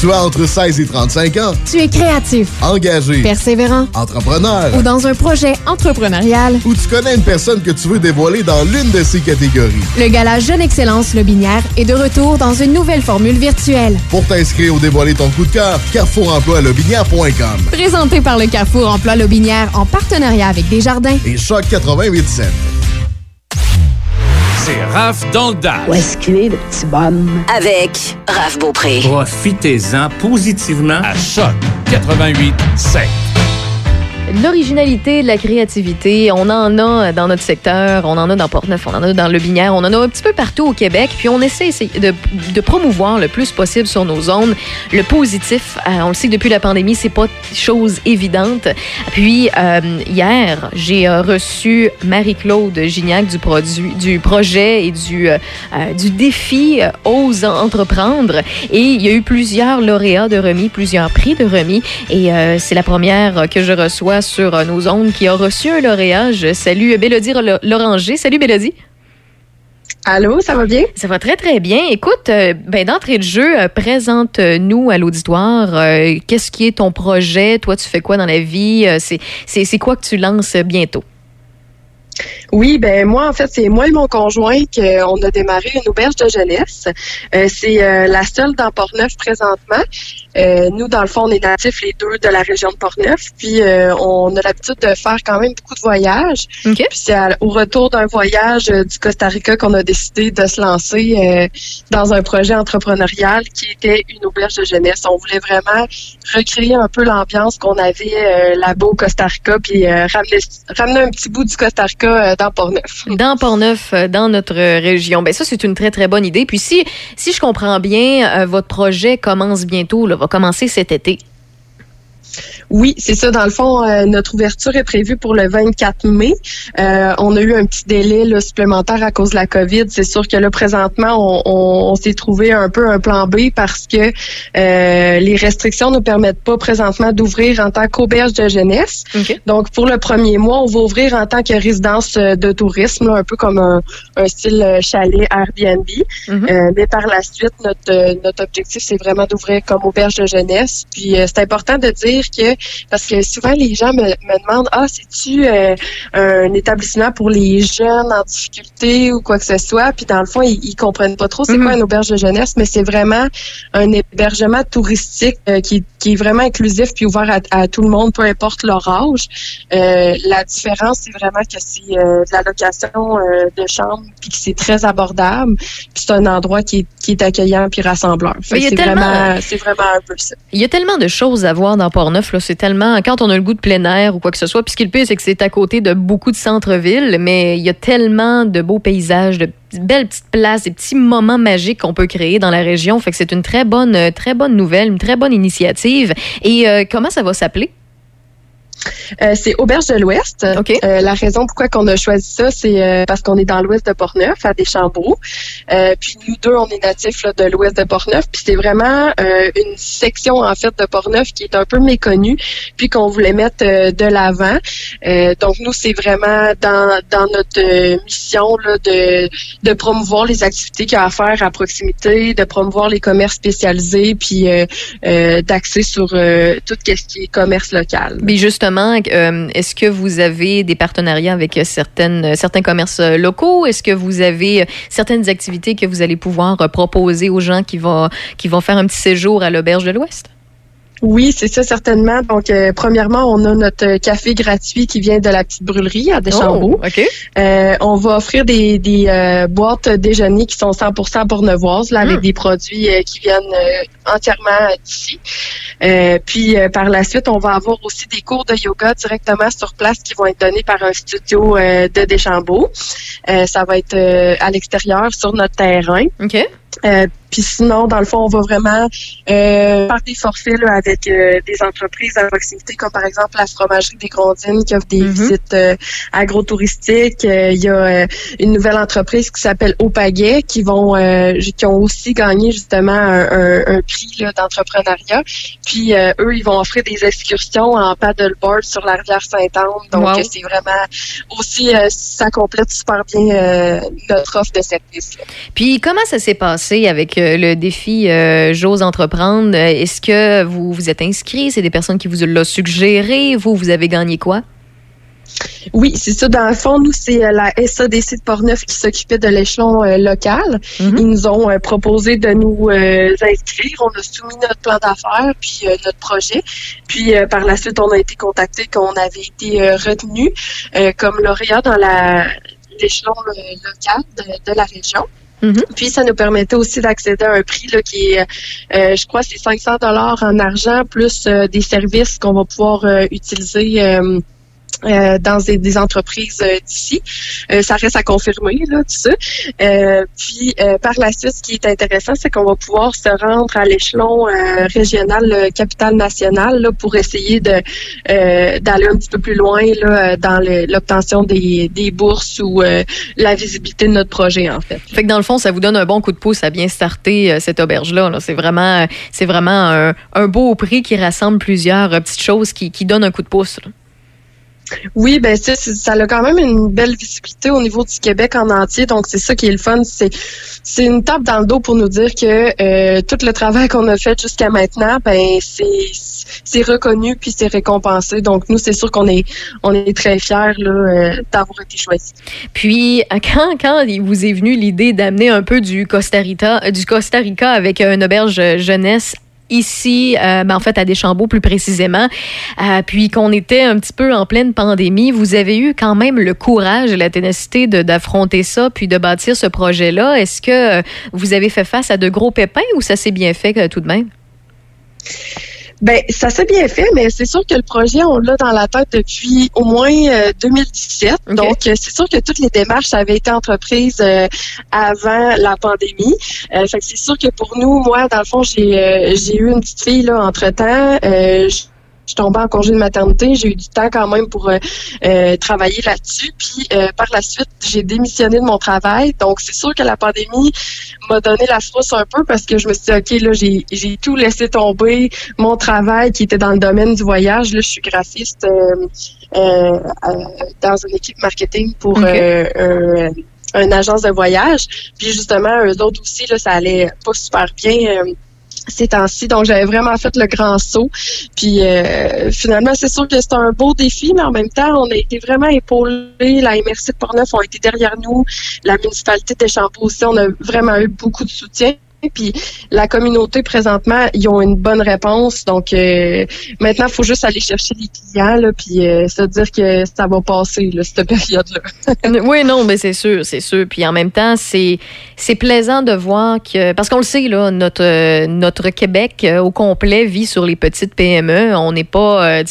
Tu as entre 16 et 35 ans. Tu es créatif, Engagé. persévérant Entrepreneur. ou dans un projet entrepreneurial. Ou tu connais une personne que tu veux dévoiler dans l'une de ces catégories. Le gala Jeune Excellence Lobinière est de retour dans une nouvelle formule virtuelle. Pour t'inscrire ou dévoiler ton coup de cœur, carrefouremploi-lobinière.com Présenté par le Carrefour Emploi Lobinière en partenariat avec Desjardins. et Choc 88.7. C'est Raph dans le dash. Où est-ce qu'il est, le petit bonhomme? Avec Raph Beaupré. Profitez-en positivement à Choc 88.7. L'originalité, la créativité, on en a dans notre secteur, on en a dans Portneuf, on en a dans Le Binière, on en a un petit peu partout au Québec, puis on essaie de, promouvoir le plus possible sur nos zones le positif. Euh, on le sait que depuis la pandémie, c'est pas chose évidente. Puis euh, hier, j'ai euh, reçu Marie-Claude Gignac du projet et du défi Ose entreprendre, et il y a eu plusieurs lauréats de remis, plusieurs prix de remis, et c'est la première que je reçois sur euh, nos ondes qui a reçu un lauréat. Je salue Bélodie Lo- Loranger. Salut Bélodie. Allô, ça va bien? Ça va très, très bien. Écoute, euh, ben, d'entrée de jeu, euh, présente-nous à l'auditoire. euh, Qu'est-ce qui est ton projet? Toi, tu fais quoi dans la vie? C'est- quoi que tu lances bientôt? Oui, ben moi, en fait, c'est moi et mon conjoint qu'on a démarré une auberge de jeunesse. Euh, c'est euh, la seule dans Portneuf présentement. Euh, nous, dans le fond, on est natifs les deux de la région de Portneuf. Puis euh, on a l'habitude de faire quand même beaucoup de voyages. Puis c'est au retour d'un voyage euh, du Costa Rica qu'on a décidé de se lancer euh, dans un projet entrepreneurial qui était une auberge de jeunesse. On voulait vraiment recréer un peu l'ambiance qu'on avait euh, là-bas au Costa Rica, puis euh, ramener, ramener un petit bout du Costa Rica euh, dans Portneuf. Dans Portneuf, dans notre région. Ben ça, c'est une très, très bonne idée. Puis si, si je comprends bien, euh, votre projet commence bientôt, là, va commencer cet été. Oui, c'est ça. Dans le fond, euh, notre ouverture est prévue pour le 24 mai. Euh, on a eu un petit délai là, supplémentaire à cause de la COVID. C'est sûr que là, présentement, on, on- on s'est trouvé un peu un plan B parce que euh, les restrictions ne nous permettent pas présentement d'ouvrir en tant qu'auberge de jeunesse. Donc, pour le premier mois, on va ouvrir en tant que résidence de tourisme, là, un peu comme un, un style chalet Airbnb. Euh, mais par la suite, notre, notre objectif, c'est vraiment d'ouvrir comme auberge de jeunesse. Puis, c'est important de dire que, parce que souvent, les gens me, me demandent, ah, c'est-tu euh, un établissement pour les jeunes en difficulté ou quoi que ce soit? Puis, dans le fond, ils, ils comprennent pas trop c'est quoi une auberge de jeunesse, mais c'est vraiment un hébergement touristique euh, qui est qui est vraiment inclusif puis ouvert à, à tout le monde, peu importe leur âge. Euh, la différence, c'est vraiment que c'est euh, de la location euh, de chambre puis que c'est très abordable. Puis c'est un endroit qui est, qui est accueillant puis rassembleur. C'est vraiment, c'est vraiment un peu ça. Il y a tellement de choses à voir dans Port-Neuf. là. C'est tellement. Quand on a le goût de plein air ou quoi que ce soit. Puis ce qui est le pire, c'est que c'est à côté de beaucoup de centres-villes, mais il y a tellement de beaux paysages, de belles petites places, des petits moments magiques qu'on peut créer dans la région. Fait que c'est une très bonne, euh, très bonne nouvelle, une très bonne initiative. Et euh, comment ça va s'appeler? Euh, c'est Auberge de l'Ouest. Euh, la raison pourquoi qu'on a choisi ça, c'est euh, parce qu'on est dans l'ouest de Portneuf, à Deschambault. Euh, puis nous deux, on est natifs là, de l'ouest de Portneuf. Puis c'est vraiment euh, une section en fait de Portneuf qui est un peu méconnue, puis qu'on voulait mettre euh, de l'avant. Euh, donc nous, c'est vraiment dans, dans notre mission là, de, de promouvoir les activités qu'il y a à faire à proximité, de promouvoir les commerces spécialisés, puis euh, euh, d'axer sur euh, tout ce qui est commerce local. Mais justement, euh, est-ce que vous avez des partenariats avec certains commerces locaux? Est-ce que vous avez certaines activités que vous allez pouvoir proposer aux gens qui vont, qui vont faire un petit séjour à l'Auberge de l'Ouest? Oui, c'est ça certainement. Donc, euh, premièrement, on a notre café gratuit qui vient de la petite brûlerie à Deschambault. Oh, OK. Euh, on va offrir des, des euh, boîtes déjeuner qui sont 100% bournevoises, là, avec des produits euh, qui viennent euh, entièrement d'ici. Euh, puis, euh, par la suite, on va avoir aussi des cours de yoga directement sur place qui vont être donnés par un studio euh, de Deschambault. Euh, ça va être euh, à l'extérieur sur notre terrain. OK. Euh, puis sinon, dans le fond, on va vraiment euh, faire des forfaits là, avec euh, des entreprises à proximité, comme par exemple la fromagerie des Grondines qui offre des visites euh, agrotouristiques. Euh, Il y a euh, une nouvelle entreprise qui s'appelle Opaguet qui vont euh, qui ont aussi gagné justement un, un- un prix là, d'entrepreneuriat. Puis euh, eux, ils vont offrir des excursions en paddleboard sur la rivière Sainte-Anne. Donc Wow. c'est vraiment aussi euh, ça complète super bien euh, notre offre de service. Puis comment ça s'est passé? Avec euh, le défi euh, J'ose entreprendre? Est-ce que vous vous êtes inscrit? C'est des personnes qui vous l'ont suggéré? Vous, vous avez gagné quoi? Oui, c'est ça. Dans le fond, nous, c'est euh, la SADC de Portneuf qui s'occupait de l'échelon euh, local. Ils nous ont euh, proposé de nous euh, inscrire. On a soumis notre plan d'affaires puis notre projet. Puis par la suite, on a été contacté qu'on avait été retenu comme lauréat dans la l'échelon local de, de la région. Puis ça nous permettait aussi d'accéder à un prix là, qui est, euh, je crois, c'est 500 dollars en argent plus euh, des services qu'on va pouvoir euh, utiliser. Euh, dans des, des entreprises euh, d'ici. Euh, ça reste à confirmer, là, tout ça. Puis, par la suite, ce qui est intéressant, c'est qu'on va pouvoir se rendre à l'échelon régional, capitale nationale, là, pour essayer de d'aller un petit peu plus loin là, dans l'obtention des, des bourses ou la visibilité de notre projet, en fait. Fait que dans le fond, ça vous donne un bon coup de pouce à bien starter cette auberge-là. là. C'est vraiment, c'est vraiment un, un beau prix qui rassemble plusieurs petites choses qui, qui donnent un coup de pouce. là. Oui, ben ça, ça a quand même une belle visibilité au niveau du Québec en entier. Donc c'est ça qui est le fun. C'est c'est une tape dans le dos pour nous dire que euh, tout le travail qu'on a fait jusqu'à maintenant, ben c'est c'est reconnu puis c'est récompensé. Donc nous, c'est sûr qu'on est on est très fiers là euh, d'avoir été choisis. Puis, quand, quand il vous est venu l'idée d'amener un peu du Costa Rica, du Costa Rica avec une auberge jeunesse ici, euh, ben, en fait à Deschambault plus précisément, euh, puis qu'on était un petit peu en pleine pandémie, vous avez eu quand même le courage et la ténacité d'affronter ça, puis de bâtir ce projet-là. Est-ce que euh, vous avez fait face à de gros pépins ou ça s'est bien fait euh, tout de même? Ben, ça s'est bien fait, mais c'est sûr que le projet, on l'a dans la tête depuis au moins euh, 2017. Donc, euh, c'est sûr que toutes les démarches avaient été entreprises euh, avant la pandémie. Euh, fait que c'est sûr que pour nous, moi, dans le fond, j'ai euh, j'ai eu une petite fille là entre temps. je suis tombée en congé de maternité, j'ai eu du temps quand même pour euh, euh, travailler là-dessus. Puis euh, par la suite, j'ai démissionné de mon travail. Donc c'est sûr que la pandémie m'a donné la frousse un peu parce que je me suis dit, OK, là, j'ai, j'ai tout laissé tomber. Mon travail qui était dans le domaine du voyage, là, je suis graphiste euh, dans une équipe marketing pour un, une agence de voyage. Puis justement, eux autres aussi, là, ça allait pas super bien. Ces temps-ci. Donc, j'avais vraiment fait le grand saut. Puis, euh, finalement, c'est sûr que c'est un beau défi, mais en même temps, on a été vraiment épaulés. La MRC de Portneuf ont été derrière nous. La municipalité de Champeau aussi, on a vraiment eu beaucoup de soutien. Puis la communauté présentement, ils ont une bonne réponse. Donc euh, maintenant, il faut juste aller chercher les clients là, puis euh, se dire que ça va passer cette période-là. oui, non, mais c'est sûr, c'est sûr. Puis en même temps, c'est plaisant de voir que parce qu'on le sait là, notre notre Québec euh, au complet vit sur les petites PME. On n'est pas,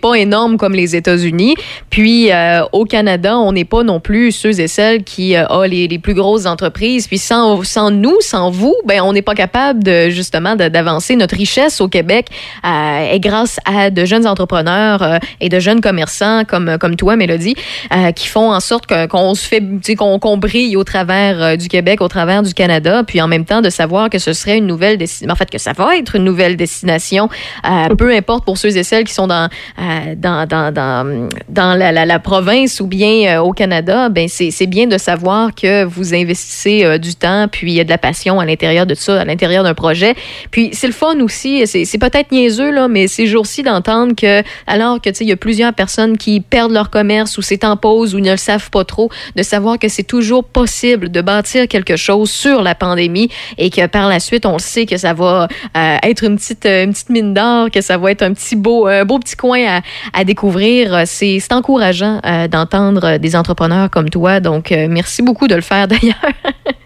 pas énorme comme les États-Unis. Puis au Canada, on n'est pas non plus ceux et celles qui ont les, les plus grosses entreprises. Puis sans sans nous, sans vous, ben on n'est pas capable de justement d'avancer notre richesse au Québec. euh, et grâce à de jeunes entrepreneurs euh, et de jeunes commerçants comme comme toi, Mélodie, euh, qui font en sorte qu'on se fait, qu'on brille au travers euh, du Québec, au travers du Canada, puis en même temps de savoir que ce serait une nouvelle destination, en fait que ça va être une nouvelle destination, peu importe pour ceux et celles qui sont dans dans dans dans, la, province ou bien au Canada, ben c'est bien de savoir que vous investissez du temps puis il y a de la passion à l'intérieur de ça, à l'intérieur d'un projet. Puis c'est le fun aussi, c'est peut-être niaiseux là, mais ces jours-ci d'entendre que alors que tu sais il y a plusieurs personnes qui perdent leur commerce ou c'est en pause ou ne le savent pas trop, de savoir que c'est toujours possible de bâtir quelque chose sur la pandémie et que par la suite on le sait que ça va euh, être une petite euh, une petite mine d'or, que ça va être un petit beau un beau petit coin à, découvrir. C'est encourageant euh, d'entendre des entrepreneurs comme toi. Donc merci beaucoup de le faire d'ailleurs.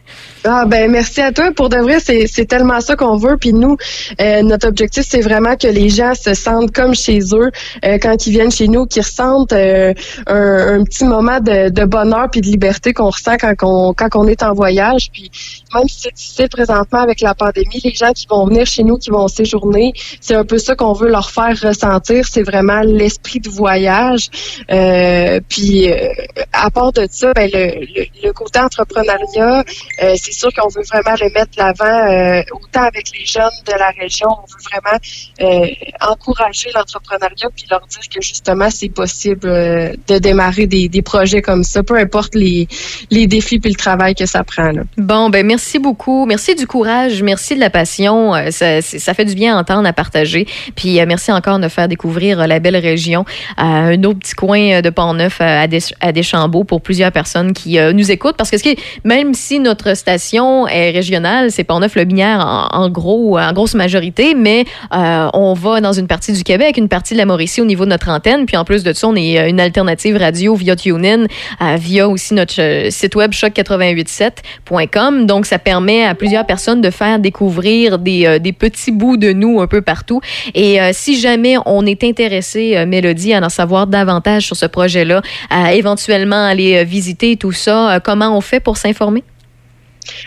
Ah ben merci à toi. Pour de vrai, c'est c'est tellement ça qu'on veut. Puis nous, euh, notre objectif, c'est vraiment que les gens se sentent comme chez eux euh, quand ils viennent chez nous, qu'ils ressentent euh, un, un petit moment de, de bonheur puis de liberté qu'on ressent quand on quand on est en voyage. Puis même si c'est difficile présentement avec la pandémie, les gens qui vont venir chez nous, qui vont séjourner, c'est un peu ça qu'on veut leur faire ressentir. C'est vraiment l'esprit du voyage. Euh, puis euh, à part de ça, ben le, le, le côté entrepreneuriat, euh, c'est sûr qu'on veut vraiment le mettre l'avant euh, autant avec les jeunes de la région. On veut vraiment euh, encourager l'entrepreneuriat puis leur dire que justement c'est possible euh, de démarrer des, projets comme ça, peu importe les, défis puis le travail que ça prend. Bon, ben merci beaucoup. Merci du courage, merci de la passion. Ça, fait du bien à entendre, à partager. Puis merci encore de faire découvrir la belle région, un autre petit coin de Pont-Neuf à, Des- à Deschambault pour plusieurs personnes qui nous écoutent. Parce que même si notre station est régionale, c'est Pont-Neuf-le-Binière en, gros, en grosse majorité, mais euh, on va dans une partie du Québec, une partie de la Mauricie au niveau de notre antenne. Puis en plus de ça, on est euh, une alternative radio via TuneIn, euh, via aussi notre site web choc887.com. Donc, ça permet à plusieurs personnes de faire découvrir des, petits bouts de nous un peu partout. Et si jamais on est intéressé, Mélodie, à en savoir davantage sur ce projet-là, éventuellement aller visiter tout ça, comment on fait pour s'informer?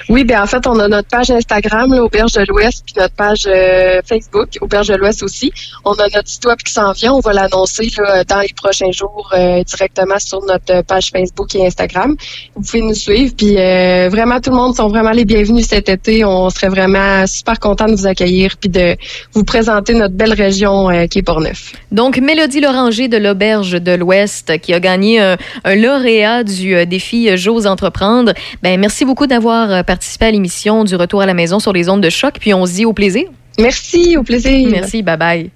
Oui, bien en fait, on a notre page Instagram, là, Auberge de l'Ouest, puis notre page euh, Facebook, Auberge de l'Ouest aussi. On a notre site web qui s'en vient. On va l'annoncer dans les prochains jours euh, directement sur notre page Facebook et Instagram. Vous pouvez nous suivre. Puis euh, vraiment, tout le monde sont vraiment les bienvenus cet été. On serait vraiment super content de vous accueillir puis de vous présenter notre belle région euh, qui est Portneuf. Donc, Mélodie Loranger de l'Auberge de l'Ouest, qui a gagné un, un lauréat du euh, défi euh, J'ose entreprendre. Ben, merci beaucoup d'avoir euh, participé à l'émission du Retour à la maison sur les ondes de choc. Puis on se dit au plaisir. Merci, au plaisir. Merci, bye bye.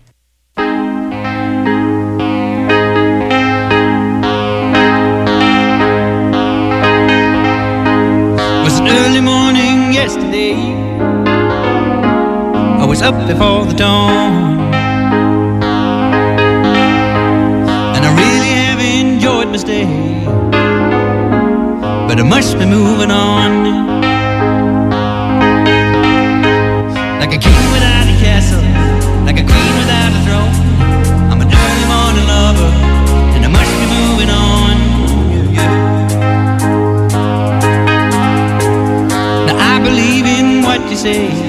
yesterday. I was up before the dawn. And I really have enjoyed my stay. But I must be moving on. Like a king without a castle, like a queen without a throne. I'm an early morning lover, and I must be moving on. Yeah, yeah. Now I believe in what you say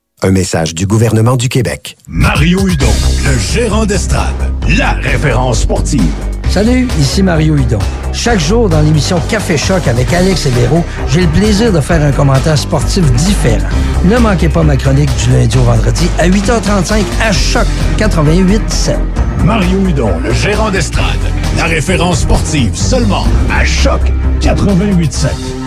Un message du gouvernement du Québec. Mario Hudon, le gérant d'estrade, la référence sportive. Salut, ici Mario Hudon. Chaque jour dans l'émission Café Choc avec Alex et Véro, j'ai le plaisir de faire un commentaire sportif différent. Ne manquez pas ma chronique du lundi au vendredi à 8h35 à Choc 88.7. Mario Hudon, le gérant d'estrade, la référence sportive seulement à Choc 88.7.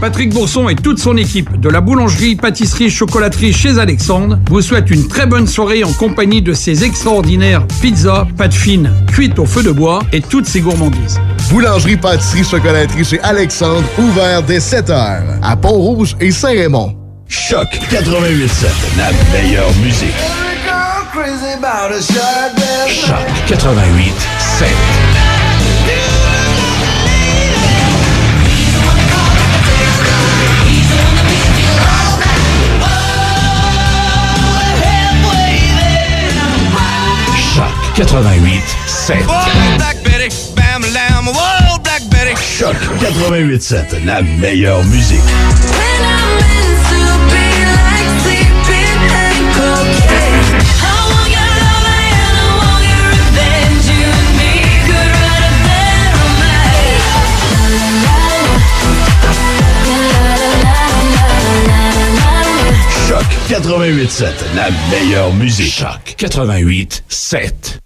Patrick Bourson et toute son équipe de la boulangerie, pâtisserie, chocolaterie chez Alexandre vous souhaitent une très bonne soirée en compagnie de ces extraordinaires pizzas, pâtes fines, cuites au feu de bois et toutes ces gourmandises. Boulangerie, pâtisserie, chocolaterie chez Alexandre, ouvert dès 7 heures à Pont-Rouge et Saint-Raymond. Choc 88.7, la meilleure musique. Choc 88 88 7. Black Betty, bam lamb, whoa, Black Betty. Choc 88 7, la meilleure musique. Choc 88 7, la meilleure musique. Choc 88 7.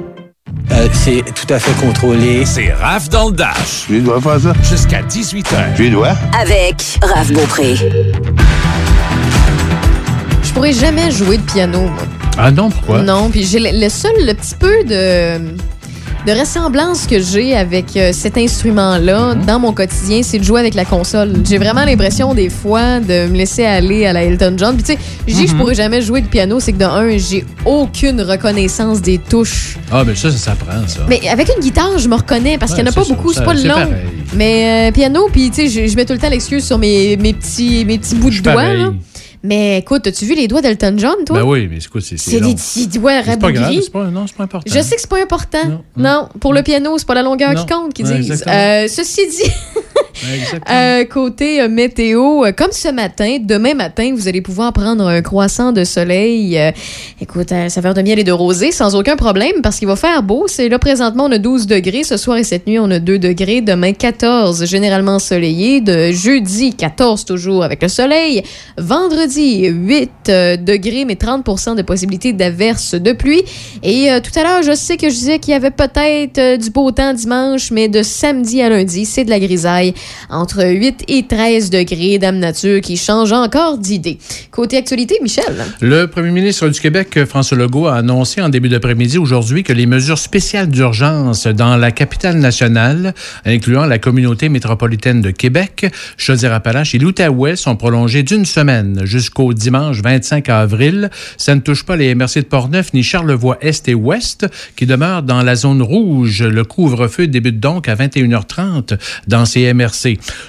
Euh, c'est tout à fait contrôlé. C'est Raph dans le Dash. Je dois faire ça? Jusqu'à 18h. Je dois? Avec Raph Beaupré. Je pourrais jamais jouer de piano, moi. Ah non, pourquoi? Non, puis j'ai le, le seul le petit peu de de ressemblance que j'ai avec euh, cet instrument-là dans mon quotidien, c'est de jouer avec la console. J'ai vraiment l'impression des fois de me laisser aller à la Elton John. Puis tu sais, je dis que je pourrais jamais jouer de piano, c'est que de un, j'ai aucune reconnaissance des touches. Ah, ben ça, ça s'apprend, ça. Mais avec une guitare, je me reconnais parce qu'il n'y en a Ouais, pas c'est ça, beaucoup, c'est ça- pas c'est long. pareil. Mais euh, piano, puis tu sais, je, je mets tout le temps l'excuse sur mes, mes, petits, mes petits bouts de doigts. là. Mais écoute, as-tu vu les doigts d'Elton John, toi? Ben oui, mais écoute, c'est C'est des petits doigts C'est pas grave, rabougris. c'est pas, non, c'est pas important. Je sais que c'est pas important. Non, pour le piano, c'est pas la longueur Non. qui compte, qu'ils Ouais, disent. Euh, ceci dit, euh, côté euh, météo, euh, comme ce matin, demain matin, vous allez pouvoir prendre un croissant de soleil. euh, écoute, à saveur de miel et de rosée, sans aucun problème, parce qu'il va faire beau. C'est là présentement, on a 12 degrés. Ce soir et cette nuit, on a 2 degrés. Demain, 14, généralement ensoleillé. De jeudi, 14 toujours avec le soleil. Vendredi, 8 euh, degrés, mais 30% de possibilité d'averse de pluie. Et euh, tout à l'heure, je sais que je disais qu'il y avait peut-être euh, du beau temps dimanche, mais de samedi à lundi, c'est de la grisaille. Entre 8 et 13 degrés, Dame Nature qui change encore d'idée. Côté actualité, Michel. Le premier ministre du Québec, François Legault, a annoncé en début d'après-midi aujourd'hui que les mesures spéciales d'urgence dans la capitale nationale, incluant la communauté métropolitaine de Québec, Chaudière-Appalaches et l'Outaouais, sont prolongées d'une semaine jusqu'au dimanche 25 avril. Ça ne touche pas les MRC de Portneuf ni Charlevoix-Est et Ouest, qui demeurent dans la zone rouge. Le couvre-feu débute donc à 21h30 dans ces MRC.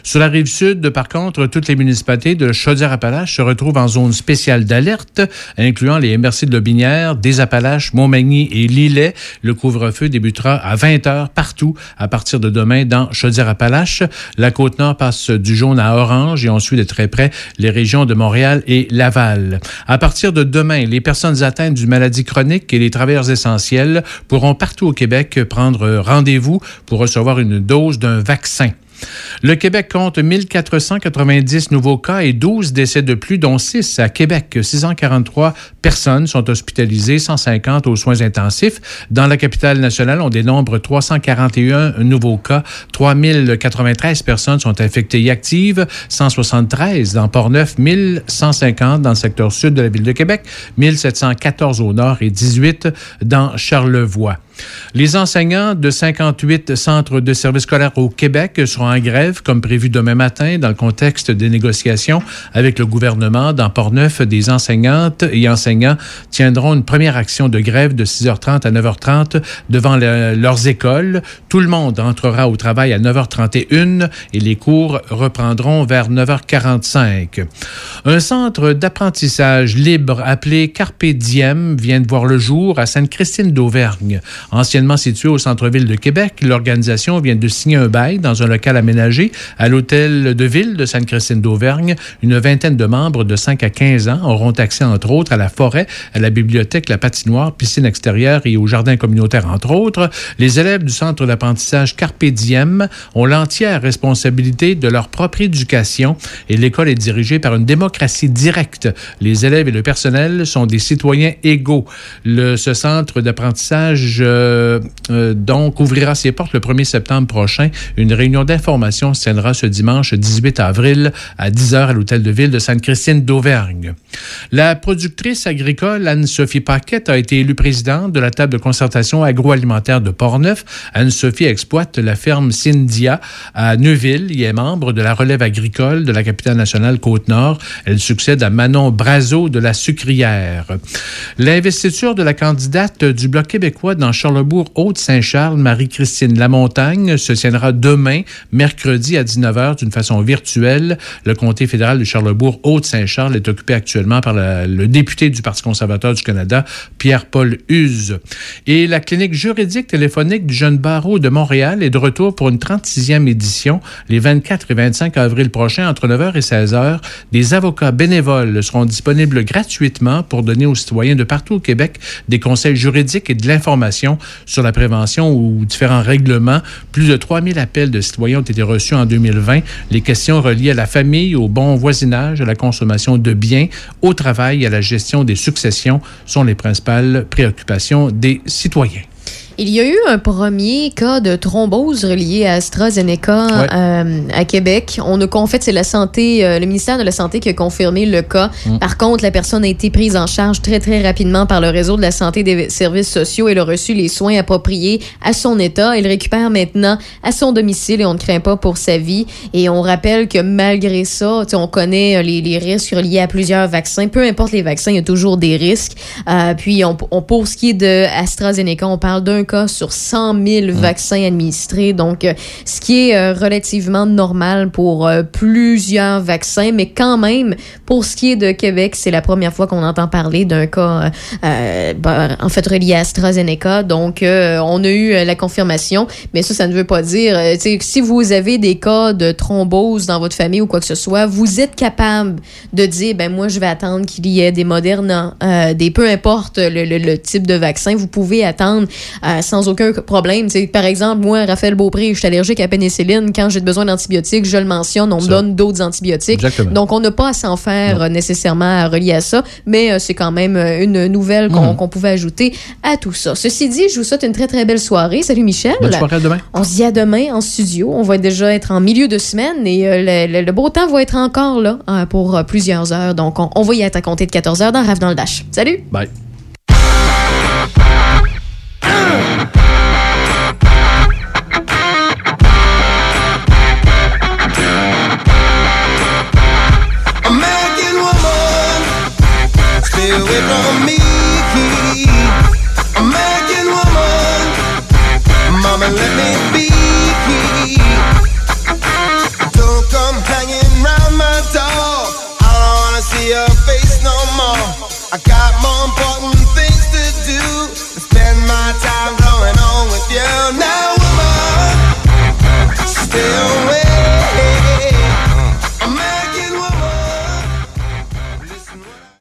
Sur la rive sud, par contre, toutes les municipalités de Chaudière-Appalaches se retrouvent en zone spéciale d'alerte, incluant les MRC de Lobinière, des Appalaches, Montmagny et Lillet. Le couvre-feu débutera à 20h partout à partir de demain dans Chaudière-Appalaches. La Côte-Nord passe du jaune à orange et on suit de très près les régions de Montréal et Laval. À partir de demain, les personnes atteintes d'une maladie chronique et les travailleurs essentiels pourront partout au Québec prendre rendez-vous pour recevoir une dose d'un vaccin. Le Québec compte 1490 nouveaux cas et 12 décès de plus, dont 6 à Québec. 643 personnes sont hospitalisées, 150 aux soins intensifs. Dans la capitale nationale, on dénombre 341 nouveaux cas. 3093 personnes sont infectées et actives, 173 dans Port-Neuf, 1150 dans le secteur sud de la ville de Québec, 1714 au nord et 18 dans Charlevoix. Les enseignants de 58 centres de services scolaires au Québec seront en grève, comme prévu demain matin, dans le contexte des négociations avec le gouvernement. Dans Port-Neuf, des enseignantes et enseignants tiendront une première action de grève de 6h30 à 9h30 devant le- leurs écoles. Tout le monde entrera au travail à 9h31 et les cours reprendront vers 9h45. Un centre d'apprentissage libre appelé Carpe Diem vient de voir le jour à Sainte-Christine d'Auvergne. Anciennement situé au centre-ville de Québec, l'organisation vient de signer un bail dans un local aménagé à l'hôtel de ville de Sainte-Christine d'Auvergne. Une vingtaine de membres de 5 à 15 ans auront accès, entre autres, à la forêt, à la bibliothèque, la patinoire, piscine extérieure et au jardin communautaire, entre autres. Les élèves du centre d'apprentissage Carpe Diem ont l'entière responsabilité de leur propre éducation et l'école est dirigée par une démocratie directe. Les élèves et le personnel sont des citoyens égaux. Ce centre d'apprentissage euh, euh, donc ouvrira ses portes le 1er septembre prochain. Une réunion d'information se tiendra ce dimanche 18 avril à 10h à l'hôtel de ville de Sainte-Christine d'Auvergne. La productrice agricole Anne-Sophie Paquette a été élue présidente de la table de concertation agroalimentaire de Portneuf. Anne-Sophie exploite la ferme Cindia à Neuville. Il est membre de la relève agricole de la capitale nationale Côte-Nord. Elle succède à Manon Brazo de la Sucrière. L'investiture de la candidate du Bloc québécois dans Charlebourg-Haute-Saint-Charles, Marie-Christine Lamontagne, se tiendra demain, mercredi à 19h, d'une façon virtuelle. Le comté fédéral de Charlebourg-Haute-Saint-Charles est occupé actuellement par le député du Parti conservateur du Canada, Pierre-Paul Huse. Et la clinique juridique téléphonique du Jeune Barreau de Montréal est de retour pour une 36e édition les 24 et 25 avril prochains entre 9h et 16h. Des avocats bénévoles seront disponibles gratuitement pour donner aux citoyens de partout au Québec des conseils juridiques et de l'information sur la prévention ou différents règlements. Plus de 3000 appels de citoyens ont été reçus en 2020. Les questions reliées à la famille, au bon voisinage, à la consommation de biens, au travail et à la gestion des successions sont les principales préoccupations des citoyens. Il y a eu un premier cas de thrombose relié à AstraZeneca Ouais. euh, à Québec. On a, en fait, c'est la santé, euh, le ministère de la Santé qui a confirmé le cas. Mm. Par contre, la personne a été prise en charge très, très rapidement par le réseau de la santé des services sociaux. Elle a reçu les soins appropriés à son état. Elle récupère maintenant à son domicile et on ne craint pas pour sa vie. Et on rappelle que malgré ça, on connaît euh, les, les risques reliés à plusieurs vaccins. Peu importe les vaccins, il y a toujours des risques. Euh, puis, on, on- pour ce qui est de AstraZeneca, on parle d'un cas sur 100 000 vaccins administrés. Donc, euh, ce qui est euh, relativement normal pour euh, plusieurs vaccins, mais quand même, pour ce qui est de Québec, c'est la première fois qu'on entend parler d'un cas, euh, ben, en fait, relié à AstraZeneca. Donc, euh, on a eu la confirmation, mais ça, ça ne veut pas dire, si vous avez des cas de thrombose dans votre famille ou quoi que ce soit, vous êtes capable de dire, ben moi, je vais attendre qu'il y ait des Moderna, euh, des peu importe le, le- le type de vaccin, vous pouvez attendre euh, sans aucun problème. Tu sais, par exemple, moi, Raphaël Beaupré, je suis allergique à la pénicilline. Quand j'ai besoin d'antibiotiques, je le mentionne, on me donne d'autres antibiotiques. Exactement. Donc, on n'a pas à s'en faire nécessairement à relier à ça, mais euh, c'est quand même euh, une nouvelle Mm. qu'on pouvait ajouter à tout ça. Ceci dit, je vous souhaite une très, très belle soirée. Salut Michel. Bonne soirée à demain. On se dit à demain en studio. On va déjà être en milieu de semaine et euh, le, le- le beau temps va être encore là pour plusieurs heures. Donc, on, on va y être à compter de 14 heures dans Rave dans le Dash. Salut! Bye.